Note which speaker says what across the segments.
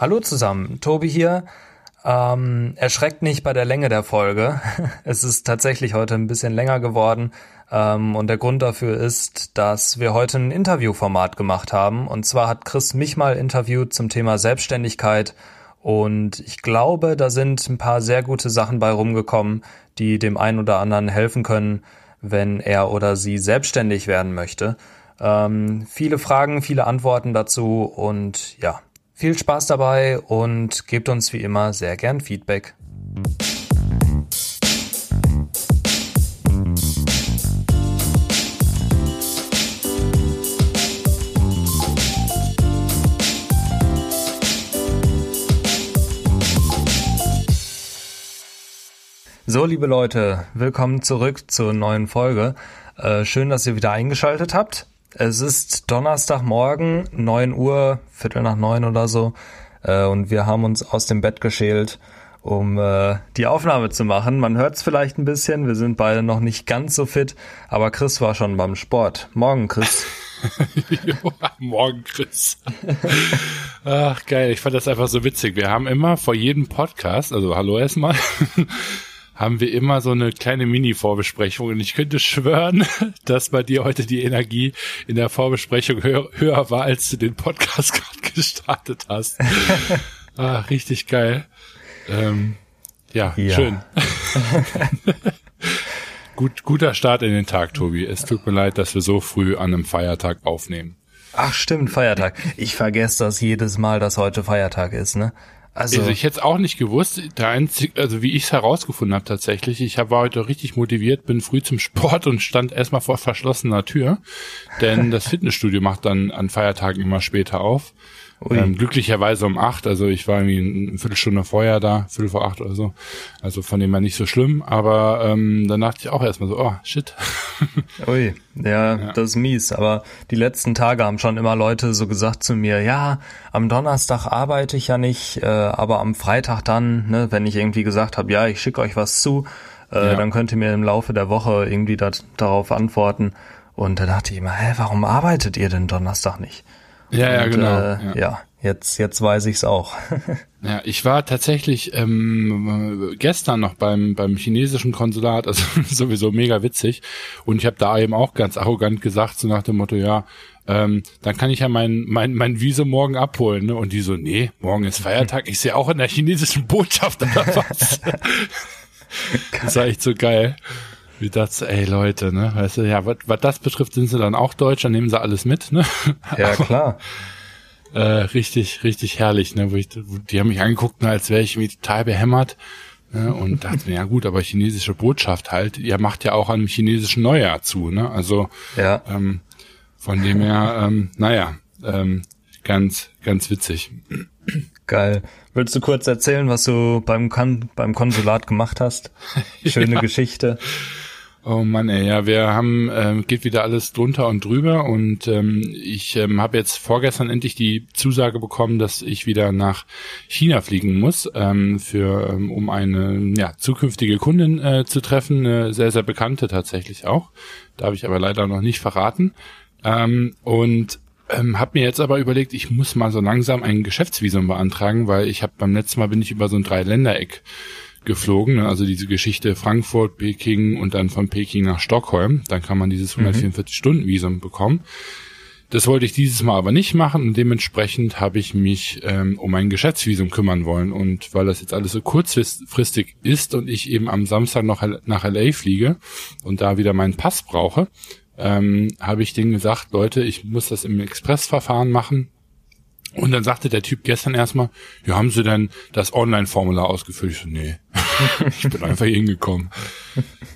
Speaker 1: Hallo zusammen, Tobi hier. Ähm, erschreckt nicht bei der Länge der Folge. Es ist tatsächlich heute ein bisschen länger geworden. Ähm, und der Grund dafür ist, dass wir heute ein Interviewformat gemacht haben. Und zwar hat Chris mich mal interviewt zum Thema Selbstständigkeit. Und ich glaube, da sind ein paar sehr gute Sachen bei rumgekommen, die dem einen oder anderen helfen können, wenn er oder sie selbstständig werden möchte. Ähm, viele Fragen, viele Antworten dazu und ja, viel Spaß dabei und gebt uns wie immer sehr gern Feedback. So, liebe Leute, willkommen zurück zur neuen Folge. Äh, schön, dass ihr wieder eingeschaltet habt. Es ist Donnerstagmorgen, 9 Uhr, Viertel nach neun oder so. Äh, und wir haben uns aus dem Bett geschält, um äh, die Aufnahme zu machen. Man hört es vielleicht ein bisschen, wir sind beide noch nicht ganz so fit, aber Chris war schon beim Sport. Morgen, Chris.
Speaker 2: Morgen, Chris. Ach, geil. Ich fand das einfach so witzig. Wir haben immer vor jedem Podcast, also hallo erstmal, haben wir immer so eine kleine Mini-Vorbesprechung und ich könnte schwören, dass bei dir heute die Energie in der Vorbesprechung höher, höher war, als du den Podcast gerade gestartet hast. ah, richtig geil. Ähm, ja, ja, schön. Gut, guter Start in den Tag, Tobi. Es tut mir leid, dass wir so früh an einem Feiertag aufnehmen.
Speaker 1: Ach stimmt, Feiertag. Ich vergesse das jedes Mal, dass heute Feiertag ist, ne?
Speaker 2: Also, also ich hätte es auch nicht gewusst. Der einzige, also wie ich es herausgefunden habe tatsächlich, ich hab, war heute richtig motiviert, bin früh zum Sport und stand erstmal vor verschlossener Tür, denn das Fitnessstudio macht dann an Feiertagen immer später auf. Ähm, glücklicherweise um acht, also ich war irgendwie eine Viertelstunde vorher da, viertel vor acht oder so. Also von dem her nicht so schlimm, aber ähm, dann dachte ich auch erstmal so, oh shit.
Speaker 1: Ui, ja, ja, das ist mies. Aber die letzten Tage haben schon immer Leute so gesagt zu mir, ja, am Donnerstag arbeite ich ja nicht, äh, aber am Freitag dann, ne, wenn ich irgendwie gesagt habe, ja, ich schicke euch was zu, äh, ja. dann könnt ihr mir im Laufe der Woche irgendwie dat, darauf antworten. Und da dachte ich immer, hä, warum arbeitet ihr denn Donnerstag nicht?
Speaker 2: Ja, ja, genau.
Speaker 1: Äh, ja. ja. jetzt, jetzt weiß ich's auch.
Speaker 2: ja, ich war tatsächlich ähm, gestern noch beim, beim chinesischen Konsulat, also sowieso mega witzig. Und ich habe da eben auch ganz arrogant gesagt, so nach dem Motto, ja, ähm, dann kann ich ja mein, mein, mein Visum morgen abholen. Ne? Und die so, nee, morgen ist Feiertag. Ich sehe auch in der chinesischen Botschaft oder was. das war echt so geil. Wie das, ey Leute, ne? Weißt du, ja, was das betrifft, sind sie dann auch Deutsch, dann nehmen sie alles mit, ne?
Speaker 1: Ja, klar.
Speaker 2: äh, richtig, richtig herrlich, ne? Wo ich, die haben mich angeguckt, ne, als wäre ich irgendwie total behämmert. Ne? Und dachte mir, ja gut, aber chinesische Botschaft halt, ihr macht ja auch an einem chinesischen Neujahr zu, ne? Also ja. ähm, von dem her, ähm, naja, ähm, ganz, ganz witzig.
Speaker 1: Geil. Willst du kurz erzählen, was du beim, Kon beim Konsulat gemacht hast? Schöne ja. Geschichte.
Speaker 2: Oh Mann, ey, ja, wir haben, ähm, geht wieder alles drunter und drüber und ähm, ich ähm, habe jetzt vorgestern endlich die Zusage bekommen, dass ich wieder nach China fliegen muss, ähm, für, ähm, um eine ja, zukünftige Kundin äh, zu treffen, eine sehr, sehr bekannte tatsächlich auch. Darf ich aber leider noch nicht verraten. Ähm, und ähm, habe mir jetzt aber überlegt, ich muss mal so langsam ein Geschäftsvisum beantragen, weil ich habe beim letzten Mal bin ich über so ein Dreiländereck geflogen. Ne? Also diese Geschichte Frankfurt, Peking und dann von Peking nach Stockholm. Dann kann man dieses 144-Stunden-Visum mhm. bekommen. Das wollte ich dieses Mal aber nicht machen und dementsprechend habe ich mich ähm, um ein Geschäftsvisum kümmern wollen. Und weil das jetzt alles so kurzfristig ist und ich eben am Samstag noch nach LA fliege und da wieder meinen Pass brauche, ähm, habe ich denen gesagt, Leute, ich muss das im Expressverfahren machen. Und dann sagte der Typ gestern erstmal, ja, haben Sie denn das Online-Formular ausgefüllt? Ich so, nee, ich bin einfach hingekommen.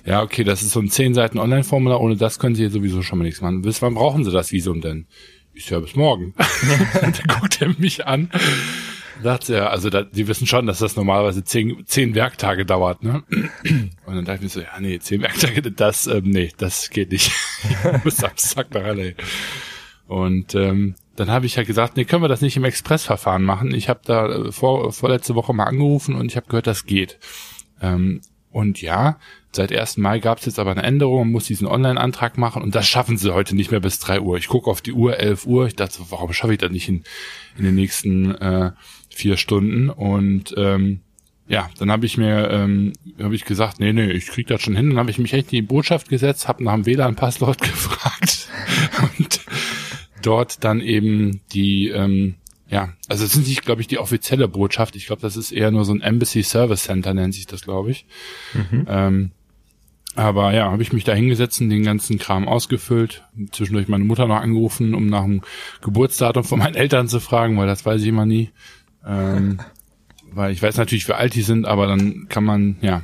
Speaker 2: Ja, okay, das ist so ein zehn Seiten Online-Formular, ohne das können Sie hier sowieso schon mal nichts machen. Bis wann brauchen Sie das Visum denn? Ich so, bis morgen. dann guckt er mich an, sagt er, also da, die wissen schon, dass das normalerweise zehn, zehn Werktage dauert, ne? Und dann dachte ich mir so, ja, nee, zehn Werktage, das, ähm, nee, das geht nicht. ich muss Samstag nach LA. Und ähm, dann habe ich ja gesagt, nee, können wir das nicht im Expressverfahren machen. Ich habe da äh, vor, vorletzte Woche mal angerufen und ich habe gehört, das geht. Ähm, Und ja, seit 1. Mai gab es jetzt aber eine Änderung, man muss diesen Online-Antrag machen und das schaffen sie heute nicht mehr bis 3 Uhr. Ich gucke auf die Uhr, 11 Uhr, ich dachte warum schaffe ich das nicht in, in den nächsten äh, vier Stunden? Und ähm, ja, dann habe ich mir, ähm, habe ich gesagt, nee, nee, ich krieg das schon hin. Dann habe ich mich echt in die Botschaft gesetzt, habe nach dem WLAN-Passwort gefragt und dort dann eben die, ähm, ja, also es ist nicht, glaube ich, die offizielle Botschaft. Ich glaube, das ist eher nur so ein Embassy Service Center, nennt sich das, glaube ich. Mhm. Ähm, aber ja, habe ich mich da hingesetzt und den ganzen Kram ausgefüllt. Zwischendurch meine Mutter noch angerufen, um nach dem Geburtsdatum von meinen Eltern zu fragen, weil das weiß ich immer nie. Ähm, weil ich weiß natürlich, wie alt die sind, aber dann kann man, ja,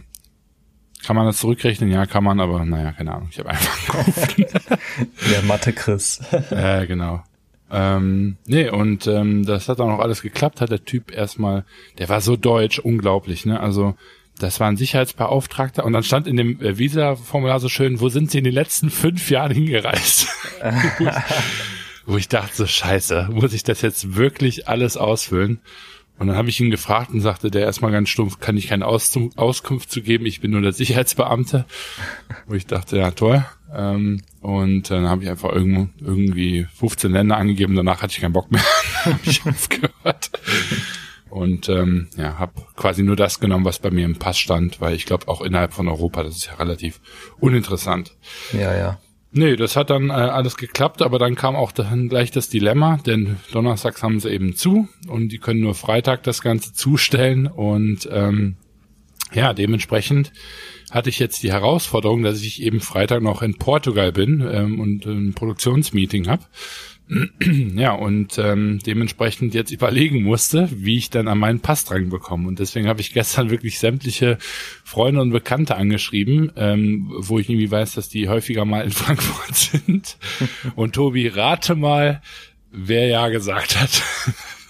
Speaker 2: kann man das zurückrechnen? Ja, kann man, aber naja, keine Ahnung. Ich habe einfach gekauft.
Speaker 1: Der Mathe Chris.
Speaker 2: ja, genau. Ähm, nee, und ähm, das hat auch noch alles geklappt, hat der Typ erstmal, der war so deutsch, unglaublich, ne? Also das war ein Sicherheitsbeauftragter und dann stand in dem äh, Visa-Formular so schön, wo sind Sie in den letzten fünf Jahren hingereist? wo ich dachte so, scheiße, muss ich das jetzt wirklich alles ausfüllen? Und dann habe ich ihn gefragt und sagte der erstmal ganz stumpf, kann ich keine Aus Auskunft zu geben, ich bin nur der Sicherheitsbeamte. Wo ich dachte, ja toll. Ähm, und dann habe ich einfach irgendwo, irgendwie 15 Länder angegeben, danach hatte ich keinen Bock mehr, habe ich aufgehört. Und ähm, ja, habe quasi nur das genommen, was bei mir im Pass stand, weil ich glaube auch innerhalb von Europa, das ist ja relativ uninteressant.
Speaker 1: Ja, ja.
Speaker 2: Nee, das hat dann äh, alles geklappt, aber dann kam auch dann gleich das Dilemma, denn donnerstags haben sie eben zu und die können nur Freitag das Ganze zustellen und ähm, ja, dementsprechend hatte ich jetzt die Herausforderung, dass ich eben Freitag noch in Portugal bin ähm, und ein Produktionsmeeting habe ja, und ähm, dementsprechend jetzt überlegen musste, wie ich dann an meinen Pass dran bekomme. Und deswegen habe ich gestern wirklich sämtliche Freunde und Bekannte angeschrieben, ähm, wo ich irgendwie weiß, dass die häufiger mal in Frankfurt sind. Und Tobi, rate mal, wer ja gesagt hat.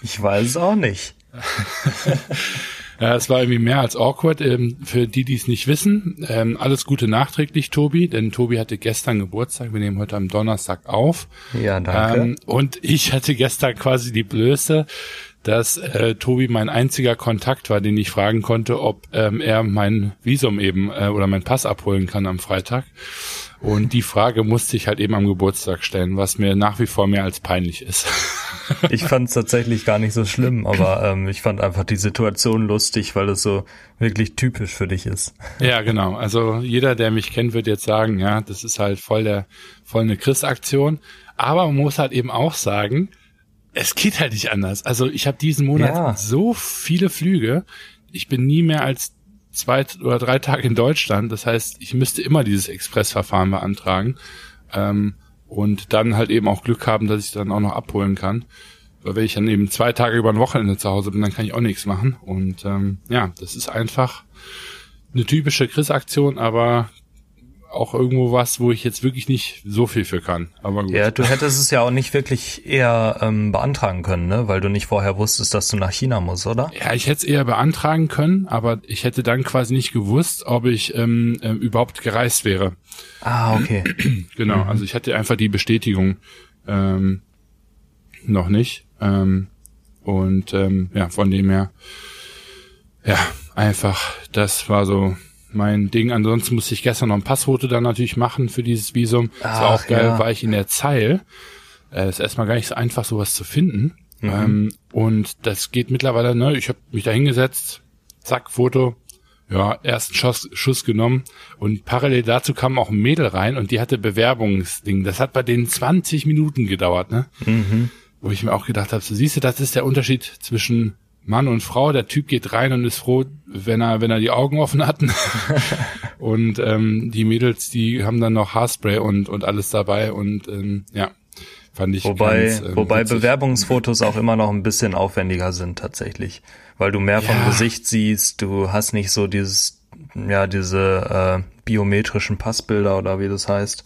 Speaker 1: Ich weiß es auch nicht.
Speaker 2: Ja, es war irgendwie mehr als awkward. Ähm, für die, die es nicht wissen, ähm, alles Gute nachträglich, Tobi, denn Tobi hatte gestern Geburtstag. Wir nehmen heute am Donnerstag auf.
Speaker 1: Ja, danke. Ähm,
Speaker 2: und ich hatte gestern quasi die Blöße, dass äh, Tobi mein einziger Kontakt war, den ich fragen konnte, ob ähm, er mein Visum eben äh, oder mein Pass abholen kann am Freitag. Und die Frage musste ich halt eben am Geburtstag stellen, was mir nach wie vor mehr als peinlich ist.
Speaker 1: ich fand es tatsächlich gar nicht so schlimm, aber ähm, ich fand einfach die Situation lustig, weil es so wirklich typisch für dich ist.
Speaker 2: Ja, genau. Also jeder, der mich kennt, wird jetzt sagen, ja, das ist halt voll der voll eine Chris-Aktion. Aber man muss halt eben auch sagen, es geht halt nicht anders. Also ich habe diesen Monat ja. so viele Flüge. Ich bin nie mehr als zwei oder drei Tage in Deutschland. Das heißt, ich müsste immer dieses Expressverfahren beantragen ähm, und dann halt eben auch Glück haben, dass ich dann auch noch abholen kann. Weil wenn ich dann eben zwei Tage über ein Wochenende zu Hause bin, dann kann ich auch nichts machen. Und ähm, ja, das ist einfach eine typische Chris-Aktion, aber auch irgendwo was, wo ich jetzt wirklich nicht so viel für kann. Aber gut.
Speaker 1: Ja, du hättest es ja auch nicht wirklich eher ähm, beantragen können, ne? Weil du nicht vorher wusstest, dass du nach China musst, oder?
Speaker 2: Ja, ich hätte es eher beantragen können, aber ich hätte dann quasi nicht gewusst, ob ich ähm, äh, überhaupt gereist wäre.
Speaker 1: Ah, okay.
Speaker 2: genau, mhm. also ich hatte einfach die Bestätigung ähm, noch nicht. Ähm, und ähm, ja, von dem her, ja, einfach, das war so mein Ding. Ansonsten musste ich gestern noch ein Passfoto dann natürlich machen für dieses Visum. Ach, war auch geil, ja. war ich in der Zeil. Äh, ist erstmal gar nicht so einfach, sowas zu finden. Mhm. Ähm, und das geht mittlerweile, ne, ich habe mich da hingesetzt, zack, Foto, ja, ersten Schuss, Schuss genommen und parallel dazu kam auch ein Mädel rein und die hatte Bewerbungsding. Das hat bei denen 20 Minuten gedauert, ne? Mhm. Wo ich mir auch gedacht habe, so siehst du, das ist der Unterschied zwischen Mann und Frau. Der Typ geht rein und ist froh, wenn er, wenn er die Augen offen hat. und ähm, die Mädels, die haben dann noch Haarspray und, und alles dabei und ähm, ja, fand ich
Speaker 1: Wobei, ganz, ähm, wobei Bewerbungsfotos auch immer noch ein bisschen aufwendiger sind tatsächlich, weil du mehr ja. vom Gesicht siehst, du hast nicht so dieses, ja, diese äh, biometrischen Passbilder oder wie das heißt.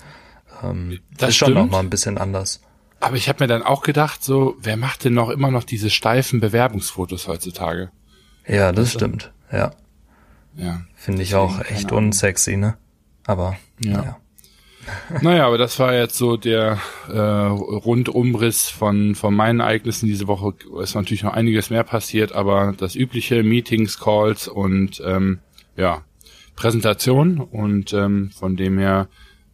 Speaker 1: Ähm, das ist schon noch mal ein bisschen anders.
Speaker 2: Aber ich habe mir dann auch gedacht, so, wer macht denn noch immer noch diese steifen Bewerbungsfotos heutzutage?
Speaker 1: Ja, das also, stimmt. Ja. Ja. Finde ich auch echt unsexy, ne? Aber, ja. Naja.
Speaker 2: naja, aber das war jetzt so der äh, Rundumriss von, von meinen Ereignissen diese Woche. Ist natürlich noch einiges mehr passiert, aber das übliche Meetings, Calls und ähm, ja, Präsentation und ähm, von dem her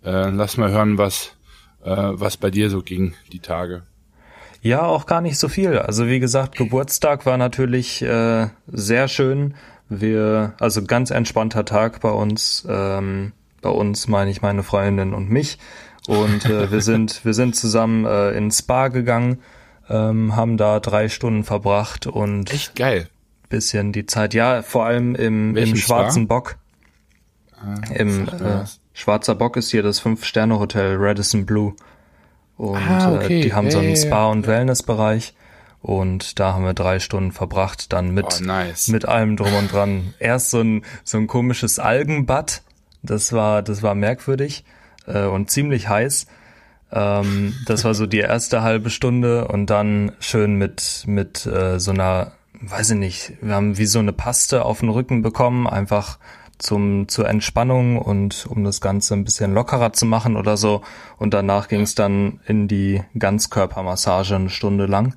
Speaker 2: äh, lass mal hören, was was bei dir so ging die Tage.
Speaker 1: Ja, auch gar nicht so viel. Also wie gesagt, Geburtstag war natürlich äh, sehr schön. Wir, also ganz entspannter Tag bei uns. Ähm, bei uns meine ich meine Freundin und mich. Und äh, wir sind, wir sind zusammen äh, ins Spa gegangen, ähm, haben da drei Stunden verbracht und
Speaker 2: echt geil.
Speaker 1: Bisschen die Zeit, ja, vor allem im, im Schwarzen Spa? Bock. Ah, Im äh, Schwarzer Bock ist hier das Fünf-Sterne-Hotel Radisson Blue. Und ah, okay. äh, die haben hey, so einen Spa- und Wellnessbereich. Und da haben wir drei Stunden verbracht, dann mit,
Speaker 2: oh, nice.
Speaker 1: mit allem drum und dran. Erst so ein, so ein komisches Algenbad. Das war, das war merkwürdig äh, und ziemlich heiß. Ähm, das war so die erste halbe Stunde und dann schön mit, mit äh, so einer, weiß ich nicht, wir haben wie so eine Paste auf den Rücken bekommen, einfach zum, zur Entspannung und um das Ganze ein bisschen lockerer zu machen oder so. Und danach ging es dann in die Ganzkörpermassage eine Stunde lang.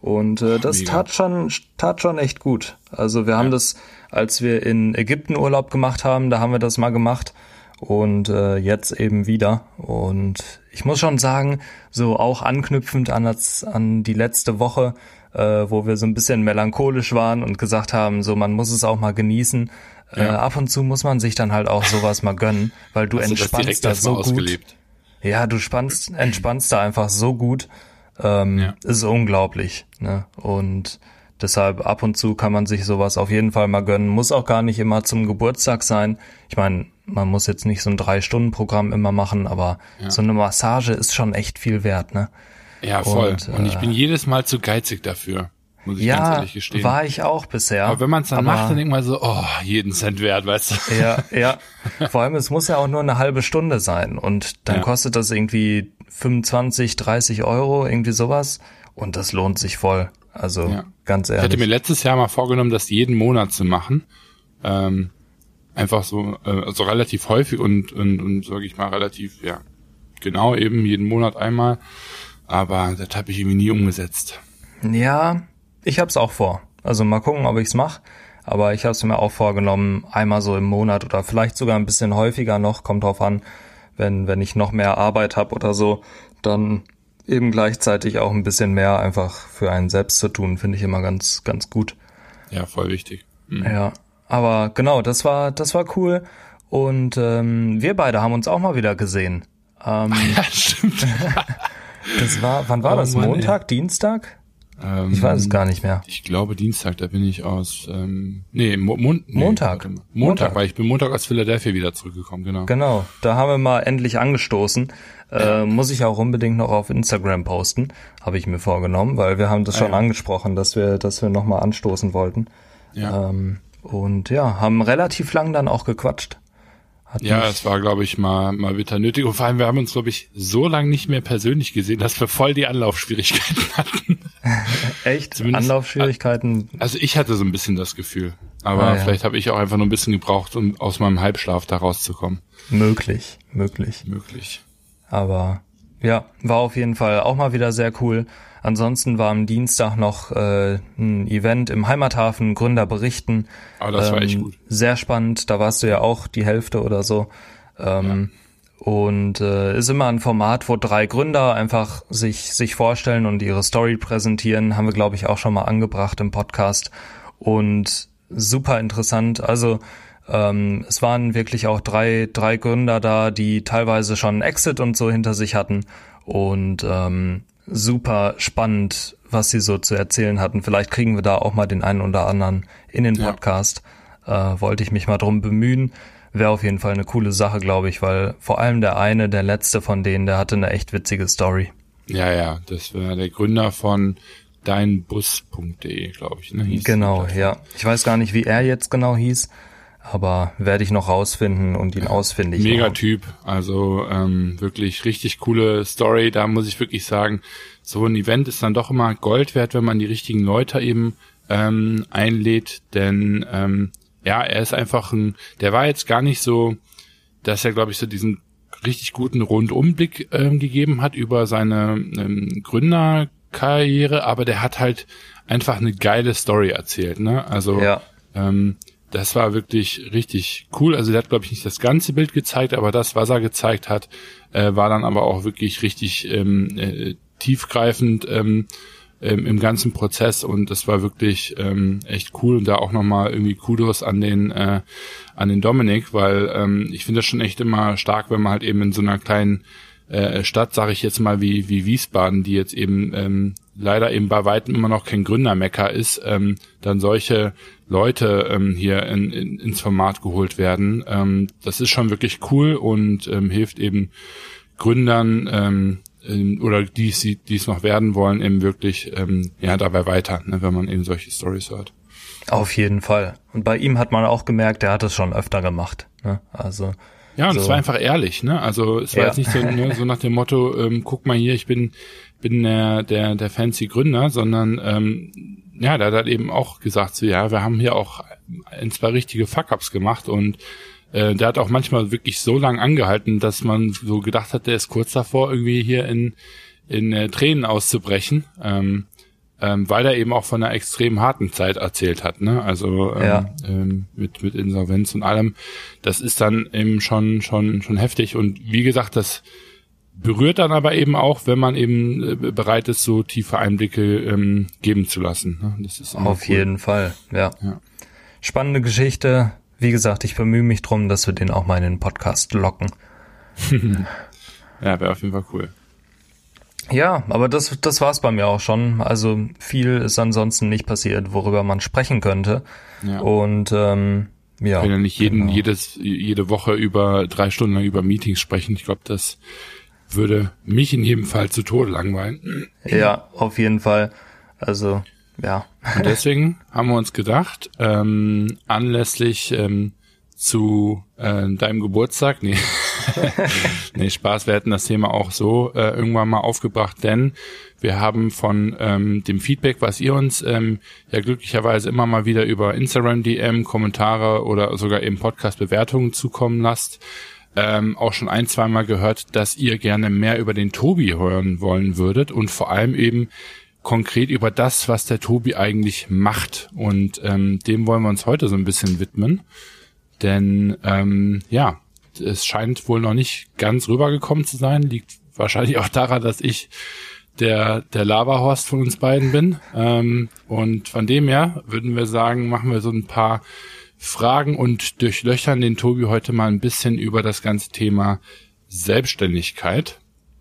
Speaker 1: Und äh, das Mega. tat schon, tat schon echt gut. Also wir ja. haben das, als wir in Ägypten Urlaub gemacht haben, da haben wir das mal gemacht und äh, jetzt eben wieder. Und ich muss schon sagen, so auch anknüpfend an, das, an die letzte Woche, äh, wo wir so ein bisschen melancholisch waren und gesagt haben, so man muss es auch mal genießen. Ja. Äh, ab und zu muss man sich dann halt auch sowas mal gönnen, weil du entspannst da so gut. Ja, du spannst, entspannst da einfach so gut. Ähm, ja. Ist unglaublich. Ne? Und deshalb ab und zu kann man sich sowas auf jeden Fall mal gönnen. Muss auch gar nicht immer zum Geburtstag sein. Ich meine, man muss jetzt nicht so ein Drei-Stunden-Programm immer machen, aber ja. so eine Massage ist schon echt viel wert, ne?
Speaker 2: Ja, voll. Und, und ich bin äh, jedes Mal zu geizig dafür. Muss ich ja, ganz ehrlich gestehen.
Speaker 1: war ich auch bisher.
Speaker 2: Aber wenn man es dann macht, dann denkt man so, oh, jeden Cent wert, weißt du?
Speaker 1: Ja, ja. Vor allem, es muss ja auch nur eine halbe Stunde sein und dann ja. kostet das irgendwie 25, 30 Euro, irgendwie sowas und das lohnt sich voll. Also ja. ganz ehrlich.
Speaker 2: Ich hatte mir letztes Jahr mal vorgenommen, das jeden Monat zu machen. Ähm, einfach so, äh, also relativ häufig und, und, und sag ich mal, relativ, ja, genau eben jeden Monat einmal. Aber das habe ich irgendwie nie umgesetzt.
Speaker 1: Ja, ich habe es auch vor. Also mal gucken, ob ich's mache. Aber ich habe es mir auch vorgenommen, einmal so im Monat oder vielleicht sogar ein bisschen häufiger noch, kommt drauf an, wenn, wenn ich noch mehr Arbeit habe oder so, dann eben gleichzeitig auch ein bisschen mehr einfach für einen selbst zu tun, finde ich immer ganz, ganz gut.
Speaker 2: Ja, voll wichtig.
Speaker 1: Mhm. Ja, aber genau, das war, das war cool. Und ähm, wir beide haben uns auch mal wieder gesehen.
Speaker 2: Ähm, ja, stimmt.
Speaker 1: das war, wann war oh, das? Mann, Montag, ey. Dienstag? Ähm, ich weiß es gar nicht mehr.
Speaker 2: Ich glaube Dienstag, da bin ich aus, ähm, nee, Mo Mon
Speaker 1: nee Montag.
Speaker 2: Montag. Montag, weil ich bin Montag aus Philadelphia wieder zurückgekommen, genau.
Speaker 1: Genau, da haben wir mal endlich angestoßen. Äh, muss ich auch unbedingt noch auf Instagram posten, habe ich mir vorgenommen, weil wir haben das ah, schon ja. angesprochen, dass wir, dass wir nochmal anstoßen wollten. Ja. Ähm, und ja, haben relativ lang dann auch gequatscht.
Speaker 2: Hat ja, es war, glaube ich, mal, mal bitter nötig. Und vor allem, wir haben uns, glaube ich, so lange nicht mehr persönlich gesehen, dass wir voll die Anlaufschwierigkeiten hatten.
Speaker 1: Echt? Zumindest, Anlaufschwierigkeiten?
Speaker 2: Also ich hatte so ein bisschen das Gefühl. Aber ah, ja. vielleicht habe ich auch einfach nur ein bisschen gebraucht, um aus meinem Halbschlaf da rauszukommen.
Speaker 1: Möglich, möglich.
Speaker 2: Möglich.
Speaker 1: Aber ja, war auf jeden Fall auch mal wieder sehr cool. Ansonsten war am Dienstag noch äh, ein Event im Heimathafen, Gründer berichten.
Speaker 2: Aber ah, das ähm, war echt ähm, gut.
Speaker 1: Sehr spannend, da warst du ja auch die Hälfte oder so. Ähm, ja. Und äh, ist immer ein Format, wo drei Gründer einfach sich, sich vorstellen und ihre Story präsentieren. Haben wir, glaube ich, auch schon mal angebracht im Podcast. Und super interessant. Also ähm, es waren wirklich auch drei, drei Gründer da, die teilweise schon Exit und so hinter sich hatten. Und ähm, super spannend, was sie so zu erzählen hatten. Vielleicht kriegen wir da auch mal den einen oder anderen in den Podcast. Ja. Äh, wollte ich mich mal drum bemühen. Wäre auf jeden Fall eine coole Sache, glaube ich, weil vor allem der eine, der letzte von denen, der hatte eine echt witzige Story.
Speaker 2: Ja, ja, das war der Gründer von deinbus.de, glaube ich. Ne,
Speaker 1: genau, ja. Ich weiß gar nicht, wie er jetzt genau hieß aber werde ich noch rausfinden und ihn ausfindig
Speaker 2: Mega Typ, also ähm, wirklich richtig coole Story. Da muss ich wirklich sagen, so ein Event ist dann doch immer Gold wert, wenn man die richtigen Leute eben ähm, einlädt, denn ähm, ja, er ist einfach ein, der war jetzt gar nicht so, dass er glaube ich so diesen richtig guten Rundumblick ähm, gegeben hat über seine ähm, Gründerkarriere, aber der hat halt einfach eine geile Story erzählt, ne? Also ja. ähm, das war wirklich richtig cool. Also der hat, glaube ich, nicht das ganze Bild gezeigt, aber das, was er gezeigt hat, äh, war dann aber auch wirklich richtig ähm, äh, tiefgreifend ähm, ähm, im ganzen Prozess und das war wirklich ähm, echt cool und da auch nochmal irgendwie Kudos an den äh, an den Dominik, weil ähm, ich finde das schon echt immer stark, wenn man halt eben in so einer kleinen äh, Stadt, sage ich jetzt mal, wie, wie Wiesbaden, die jetzt eben ähm, leider eben bei weitem immer noch kein Gründermecker ist, ähm, dann solche Leute ähm, hier in, in, ins Format geholt werden. Ähm, das ist schon wirklich cool und ähm, hilft eben Gründern ähm, ähm, oder die die es noch werden wollen, eben wirklich ähm, ja dabei weiter, ne, wenn man eben solche Stories hört.
Speaker 1: Auf jeden Fall. Und bei ihm hat man auch gemerkt, er hat es schon öfter gemacht. Ne? Also
Speaker 2: ja, und
Speaker 1: so.
Speaker 2: es war einfach ehrlich, ne? Also es war
Speaker 1: Ja.
Speaker 2: jetzt nicht so, ne, so nach dem Motto, ähm, guck mal hier, ich bin bin der der der fancy Gründer, sondern ähm, ja, der hat halt eben auch gesagt, so ja, wir haben hier auch ein zwei richtige Fuck-ups gemacht und äh, der hat auch manchmal wirklich so lang angehalten, dass man so gedacht hat, der ist kurz davor irgendwie hier in in äh, Tränen auszubrechen. Ähm, ähm, weil er eben auch von einer extrem harten Zeit erzählt hat, ne? Also ähm,
Speaker 1: Ja.
Speaker 2: ähm, mit mit Insolvenz und allem. Das ist dann eben schon schon schon heftig und wie gesagt, das berührt dann aber eben auch, wenn man eben äh, bereit ist, so tiefe Einblicke ähm, geben zu lassen. Ne? Das ist
Speaker 1: Auf
Speaker 2: cool.
Speaker 1: jeden Fall, ja.
Speaker 2: Ja.
Speaker 1: Spannende Geschichte. Wie gesagt, ich bemühe mich drum, dass wir den auch mal in den Podcast locken.
Speaker 2: Ja, wäre auf jeden Fall cool.
Speaker 1: Ja, aber das, das war's bei mir auch schon. Also viel ist ansonsten nicht passiert, worüber man sprechen könnte.
Speaker 2: Ja.
Speaker 1: Und ähm, ja.
Speaker 2: Wenn ja nicht jeden,
Speaker 1: genau.
Speaker 2: jedes, jede Woche über drei Stunden lang über Meetings sprechen. Ich glaube, das würde mich in jedem Fall zu Tode langweilen.
Speaker 1: Ja, auf jeden Fall. Also, ja.
Speaker 2: Und deswegen haben wir uns gedacht, ähm, anlässlich ähm, zu äh, deinem Geburtstag, nee, nee, Spaß, wir hätten das Thema auch so äh, irgendwann mal aufgebracht, denn wir haben von ähm, dem Feedback, was ihr uns ähm, ja glücklicherweise immer mal wieder über Instagram DM, Kommentare oder sogar eben Podcast-Bewertungen zukommen lasst, ähm, auch schon ein, zweimal gehört, dass ihr gerne mehr über den Tobi hören wollen würdet und vor allem eben konkret über das, was der Tobi eigentlich macht. Und ähm, dem wollen wir uns heute so ein bisschen widmen. Denn ähm, ja, es scheint wohl noch nicht ganz rübergekommen zu sein. Liegt wahrscheinlich auch daran, dass ich der, der Laberhorst von uns beiden bin. Ähm, und von dem her würden wir sagen, machen wir so ein paar Fragen und durchlöchern den Tobi heute mal ein bisschen über das ganze Thema Selbstständigkeit.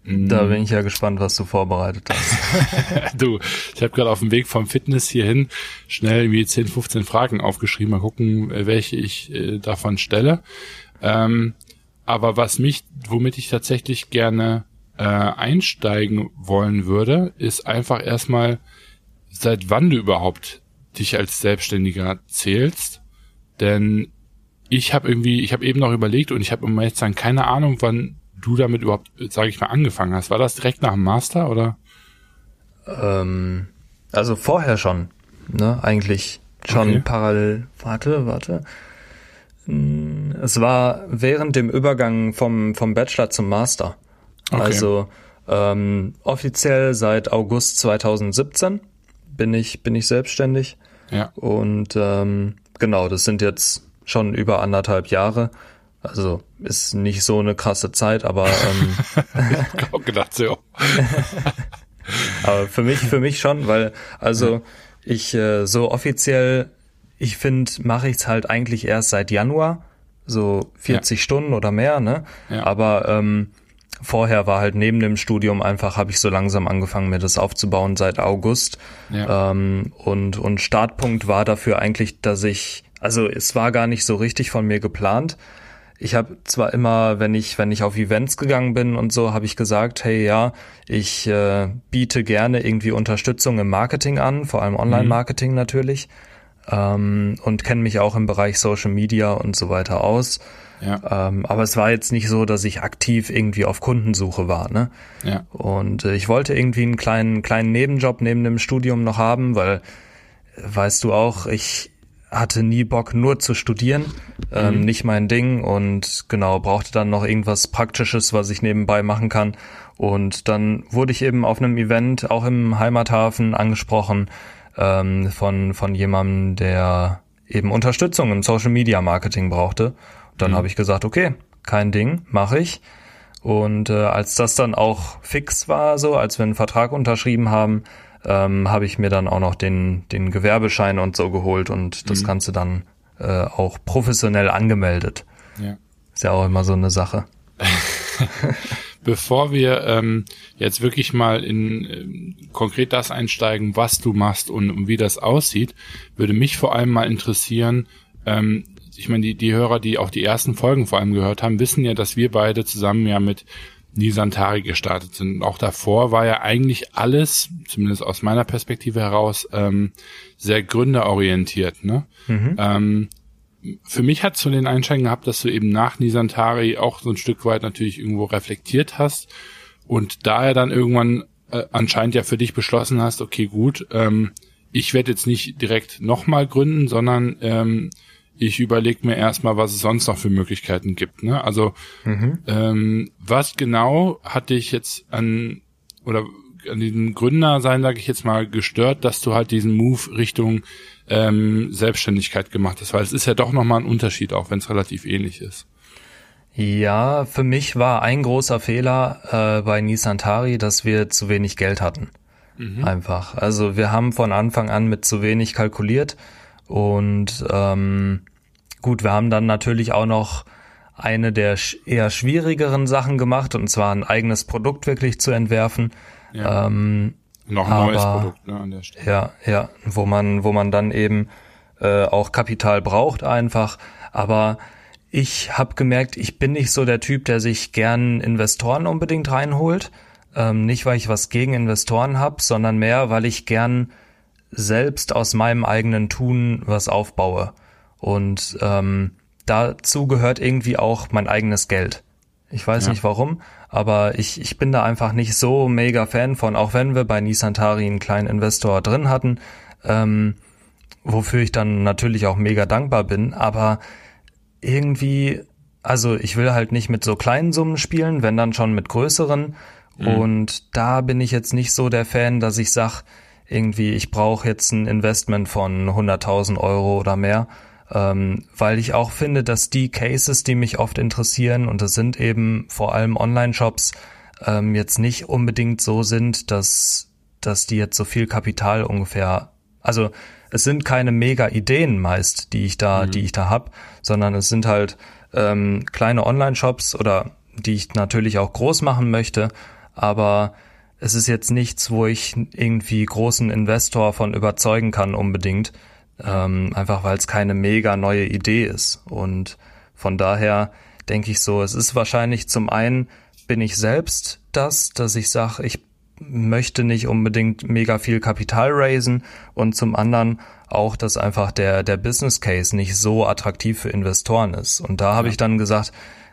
Speaker 1: Da bin ich ja gespannt, was du vorbereitet hast.
Speaker 2: Du, ich habe gerade auf dem Weg vom Fitness hierhin schnell irgendwie 10, 15 Fragen aufgeschrieben. Mal gucken, äh, welche ich äh, davon stelle. Ähm, aber was mich, womit ich tatsächlich gerne äh, einsteigen wollen würde, ist einfach erstmal, seit wann du überhaupt dich als Selbstständiger zählst. Denn ich habe irgendwie, ich habe eben noch überlegt und ich habe immer jetzt dann keine Ahnung, wann du damit überhaupt, sage ich mal, angefangen hast. War das direkt nach dem Master oder?
Speaker 1: ähm, also vorher schon, ne? Eigentlich schon
Speaker 2: Okay.
Speaker 1: parallel. Warte, warte. Hm, Es war während dem Übergang vom, vom Bachelor zum Master.
Speaker 2: Okay.
Speaker 1: Also ähm, offiziell seit August 2017 bin ich, bin ich selbstständig.
Speaker 2: Ja.
Speaker 1: Und ähm, genau, das sind jetzt schon über anderthalb Jahre. Also ist nicht so eine krasse Zeit, aber, ähm,
Speaker 2: Ich auch gedacht, so.
Speaker 1: aber für mich, für mich schon, weil also ich äh, so offiziell, ich finde, mache ich es halt eigentlich erst seit Januar, so 40 Stunden oder mehr, ne?
Speaker 2: Ja.
Speaker 1: Aber ähm, vorher war halt neben dem Studium einfach, habe ich so langsam angefangen, mir das aufzubauen seit August.
Speaker 2: Ja.
Speaker 1: Ähm, und, und Startpunkt war dafür eigentlich, dass ich, also es war gar nicht so richtig von mir geplant. Ich habe zwar immer, wenn ich, wenn ich auf Events gegangen bin und so, habe ich gesagt, hey ja, ich äh, biete gerne irgendwie Unterstützung im Marketing an, vor allem Online-Marketing natürlich. Ähm, und kenne mich auch im Bereich Social Media und so weiter aus.
Speaker 2: Ja.
Speaker 1: Ähm, aber es war jetzt nicht so, dass ich aktiv irgendwie auf Kundensuche war, ne?
Speaker 2: Ja.
Speaker 1: Und äh, ich wollte irgendwie einen kleinen, kleinen Nebenjob neben dem Studium noch haben, weil, äh, weißt du auch, ich hatte nie Bock nur zu studieren, ähm, nicht mein Ding und genau, brauchte dann noch irgendwas Praktisches, was ich nebenbei machen kann. Und dann wurde ich eben auf einem Event, auch im Heimathafen, angesprochen ähm, von, von jemandem, der eben Unterstützung im Social Media Marketing brauchte. Dann mhm. habe ich gesagt, okay, kein Ding, mache ich. Und äh, als das dann auch fix war, so als wir einen Vertrag unterschrieben haben, ähm, habe ich mir dann auch noch den, den Gewerbeschein und so geholt und das mhm. Ganze dann äh, auch professionell angemeldet. Ja. Ist ja auch immer so eine Sache.
Speaker 2: Bevor wir ähm, jetzt wirklich mal in äh, konkret das einsteigen, was du machst und, und wie das aussieht, würde mich vor allem mal interessieren, ähm, ich meine, die, die Hörer, die auch die ersten Folgen vor allem gehört haben, wissen ja, dass wir beide zusammen ja mit Nisantari gestartet sind. Und auch davor war ja eigentlich alles, zumindest aus meiner Perspektive heraus, ähm, sehr gründerorientiert. Ne? Mhm. Ähm, für mich hat so den Einschein gehabt, dass du eben nach Nisantari auch so ein Stück weit natürlich irgendwo reflektiert hast und daher dann irgendwann äh, anscheinend ja für dich beschlossen hast, okay, gut, ähm, ich werde jetzt nicht direkt nochmal gründen, sondern ähm, ich überlege mir erstmal, was es sonst noch für Möglichkeiten gibt. Ne? Also mhm. ähm, was genau hat dich jetzt an oder an diesem Gründer sein, sage ich jetzt mal, gestört, dass du halt diesen Move Richtung ähm, Selbstständigkeit gemacht hast? Weil es ist ja doch nochmal ein Unterschied, auch wenn es relativ ähnlich ist.
Speaker 1: Ja, für mich war ein großer Fehler äh, bei Nisantari, dass wir zu wenig Geld hatten. Mhm. Einfach. Also wir haben von Anfang an mit zu wenig kalkuliert und ähm, gut, wir haben dann natürlich auch noch eine der eher schwierigeren Sachen gemacht, und zwar ein eigenes Produkt wirklich zu entwerfen. Ja. Ähm,
Speaker 2: noch ein aber, neues Produkt ne, an der
Speaker 1: Stelle. Ja, ja, wo man, wo man dann eben äh, auch Kapital braucht einfach. Aber ich habe gemerkt, ich bin nicht so der Typ, der sich gern Investoren unbedingt reinholt. Ähm, nicht, weil ich was gegen Investoren habe, sondern mehr, weil ich gern selbst aus meinem eigenen Tun was aufbaue. Und ähm, dazu gehört irgendwie auch mein eigenes Geld. Ich weiß ja. nicht warum, aber ich, ich bin da einfach nicht so mega Fan von, auch wenn wir bei Nisantari einen kleinen Investor drin hatten, ähm, wofür ich dann natürlich auch mega dankbar bin, aber irgendwie, also ich will halt nicht mit so kleinen Summen spielen, wenn dann schon mit größeren. Mhm. Und da bin ich jetzt nicht so der Fan, dass ich sag, irgendwie, ich brauche jetzt ein Investment von 100.000 Euro oder mehr, ähm, weil ich auch finde, dass die Cases, die mich oft interessieren, und das sind eben vor allem Online-Shops, ähm, jetzt nicht unbedingt so sind, dass, dass die jetzt so viel Kapital ungefähr, also es sind keine mega Ideen meist, die ich da, mhm. die ich da hab, sondern es sind halt ähm, kleine Online-Shops oder die ich natürlich auch groß machen möchte, aber es ist jetzt nichts, wo ich irgendwie großen Investor von überzeugen kann unbedingt, ähm, einfach weil es keine mega neue Idee ist. Und von daher denke ich so, es ist wahrscheinlich zum einen bin ich selbst das, dass ich sage, ich möchte nicht unbedingt mega viel Kapital raisen und zum anderen auch, dass einfach der, der Business Case nicht so attraktiv für Investoren ist. Und da habe ja. ich dann gesagt,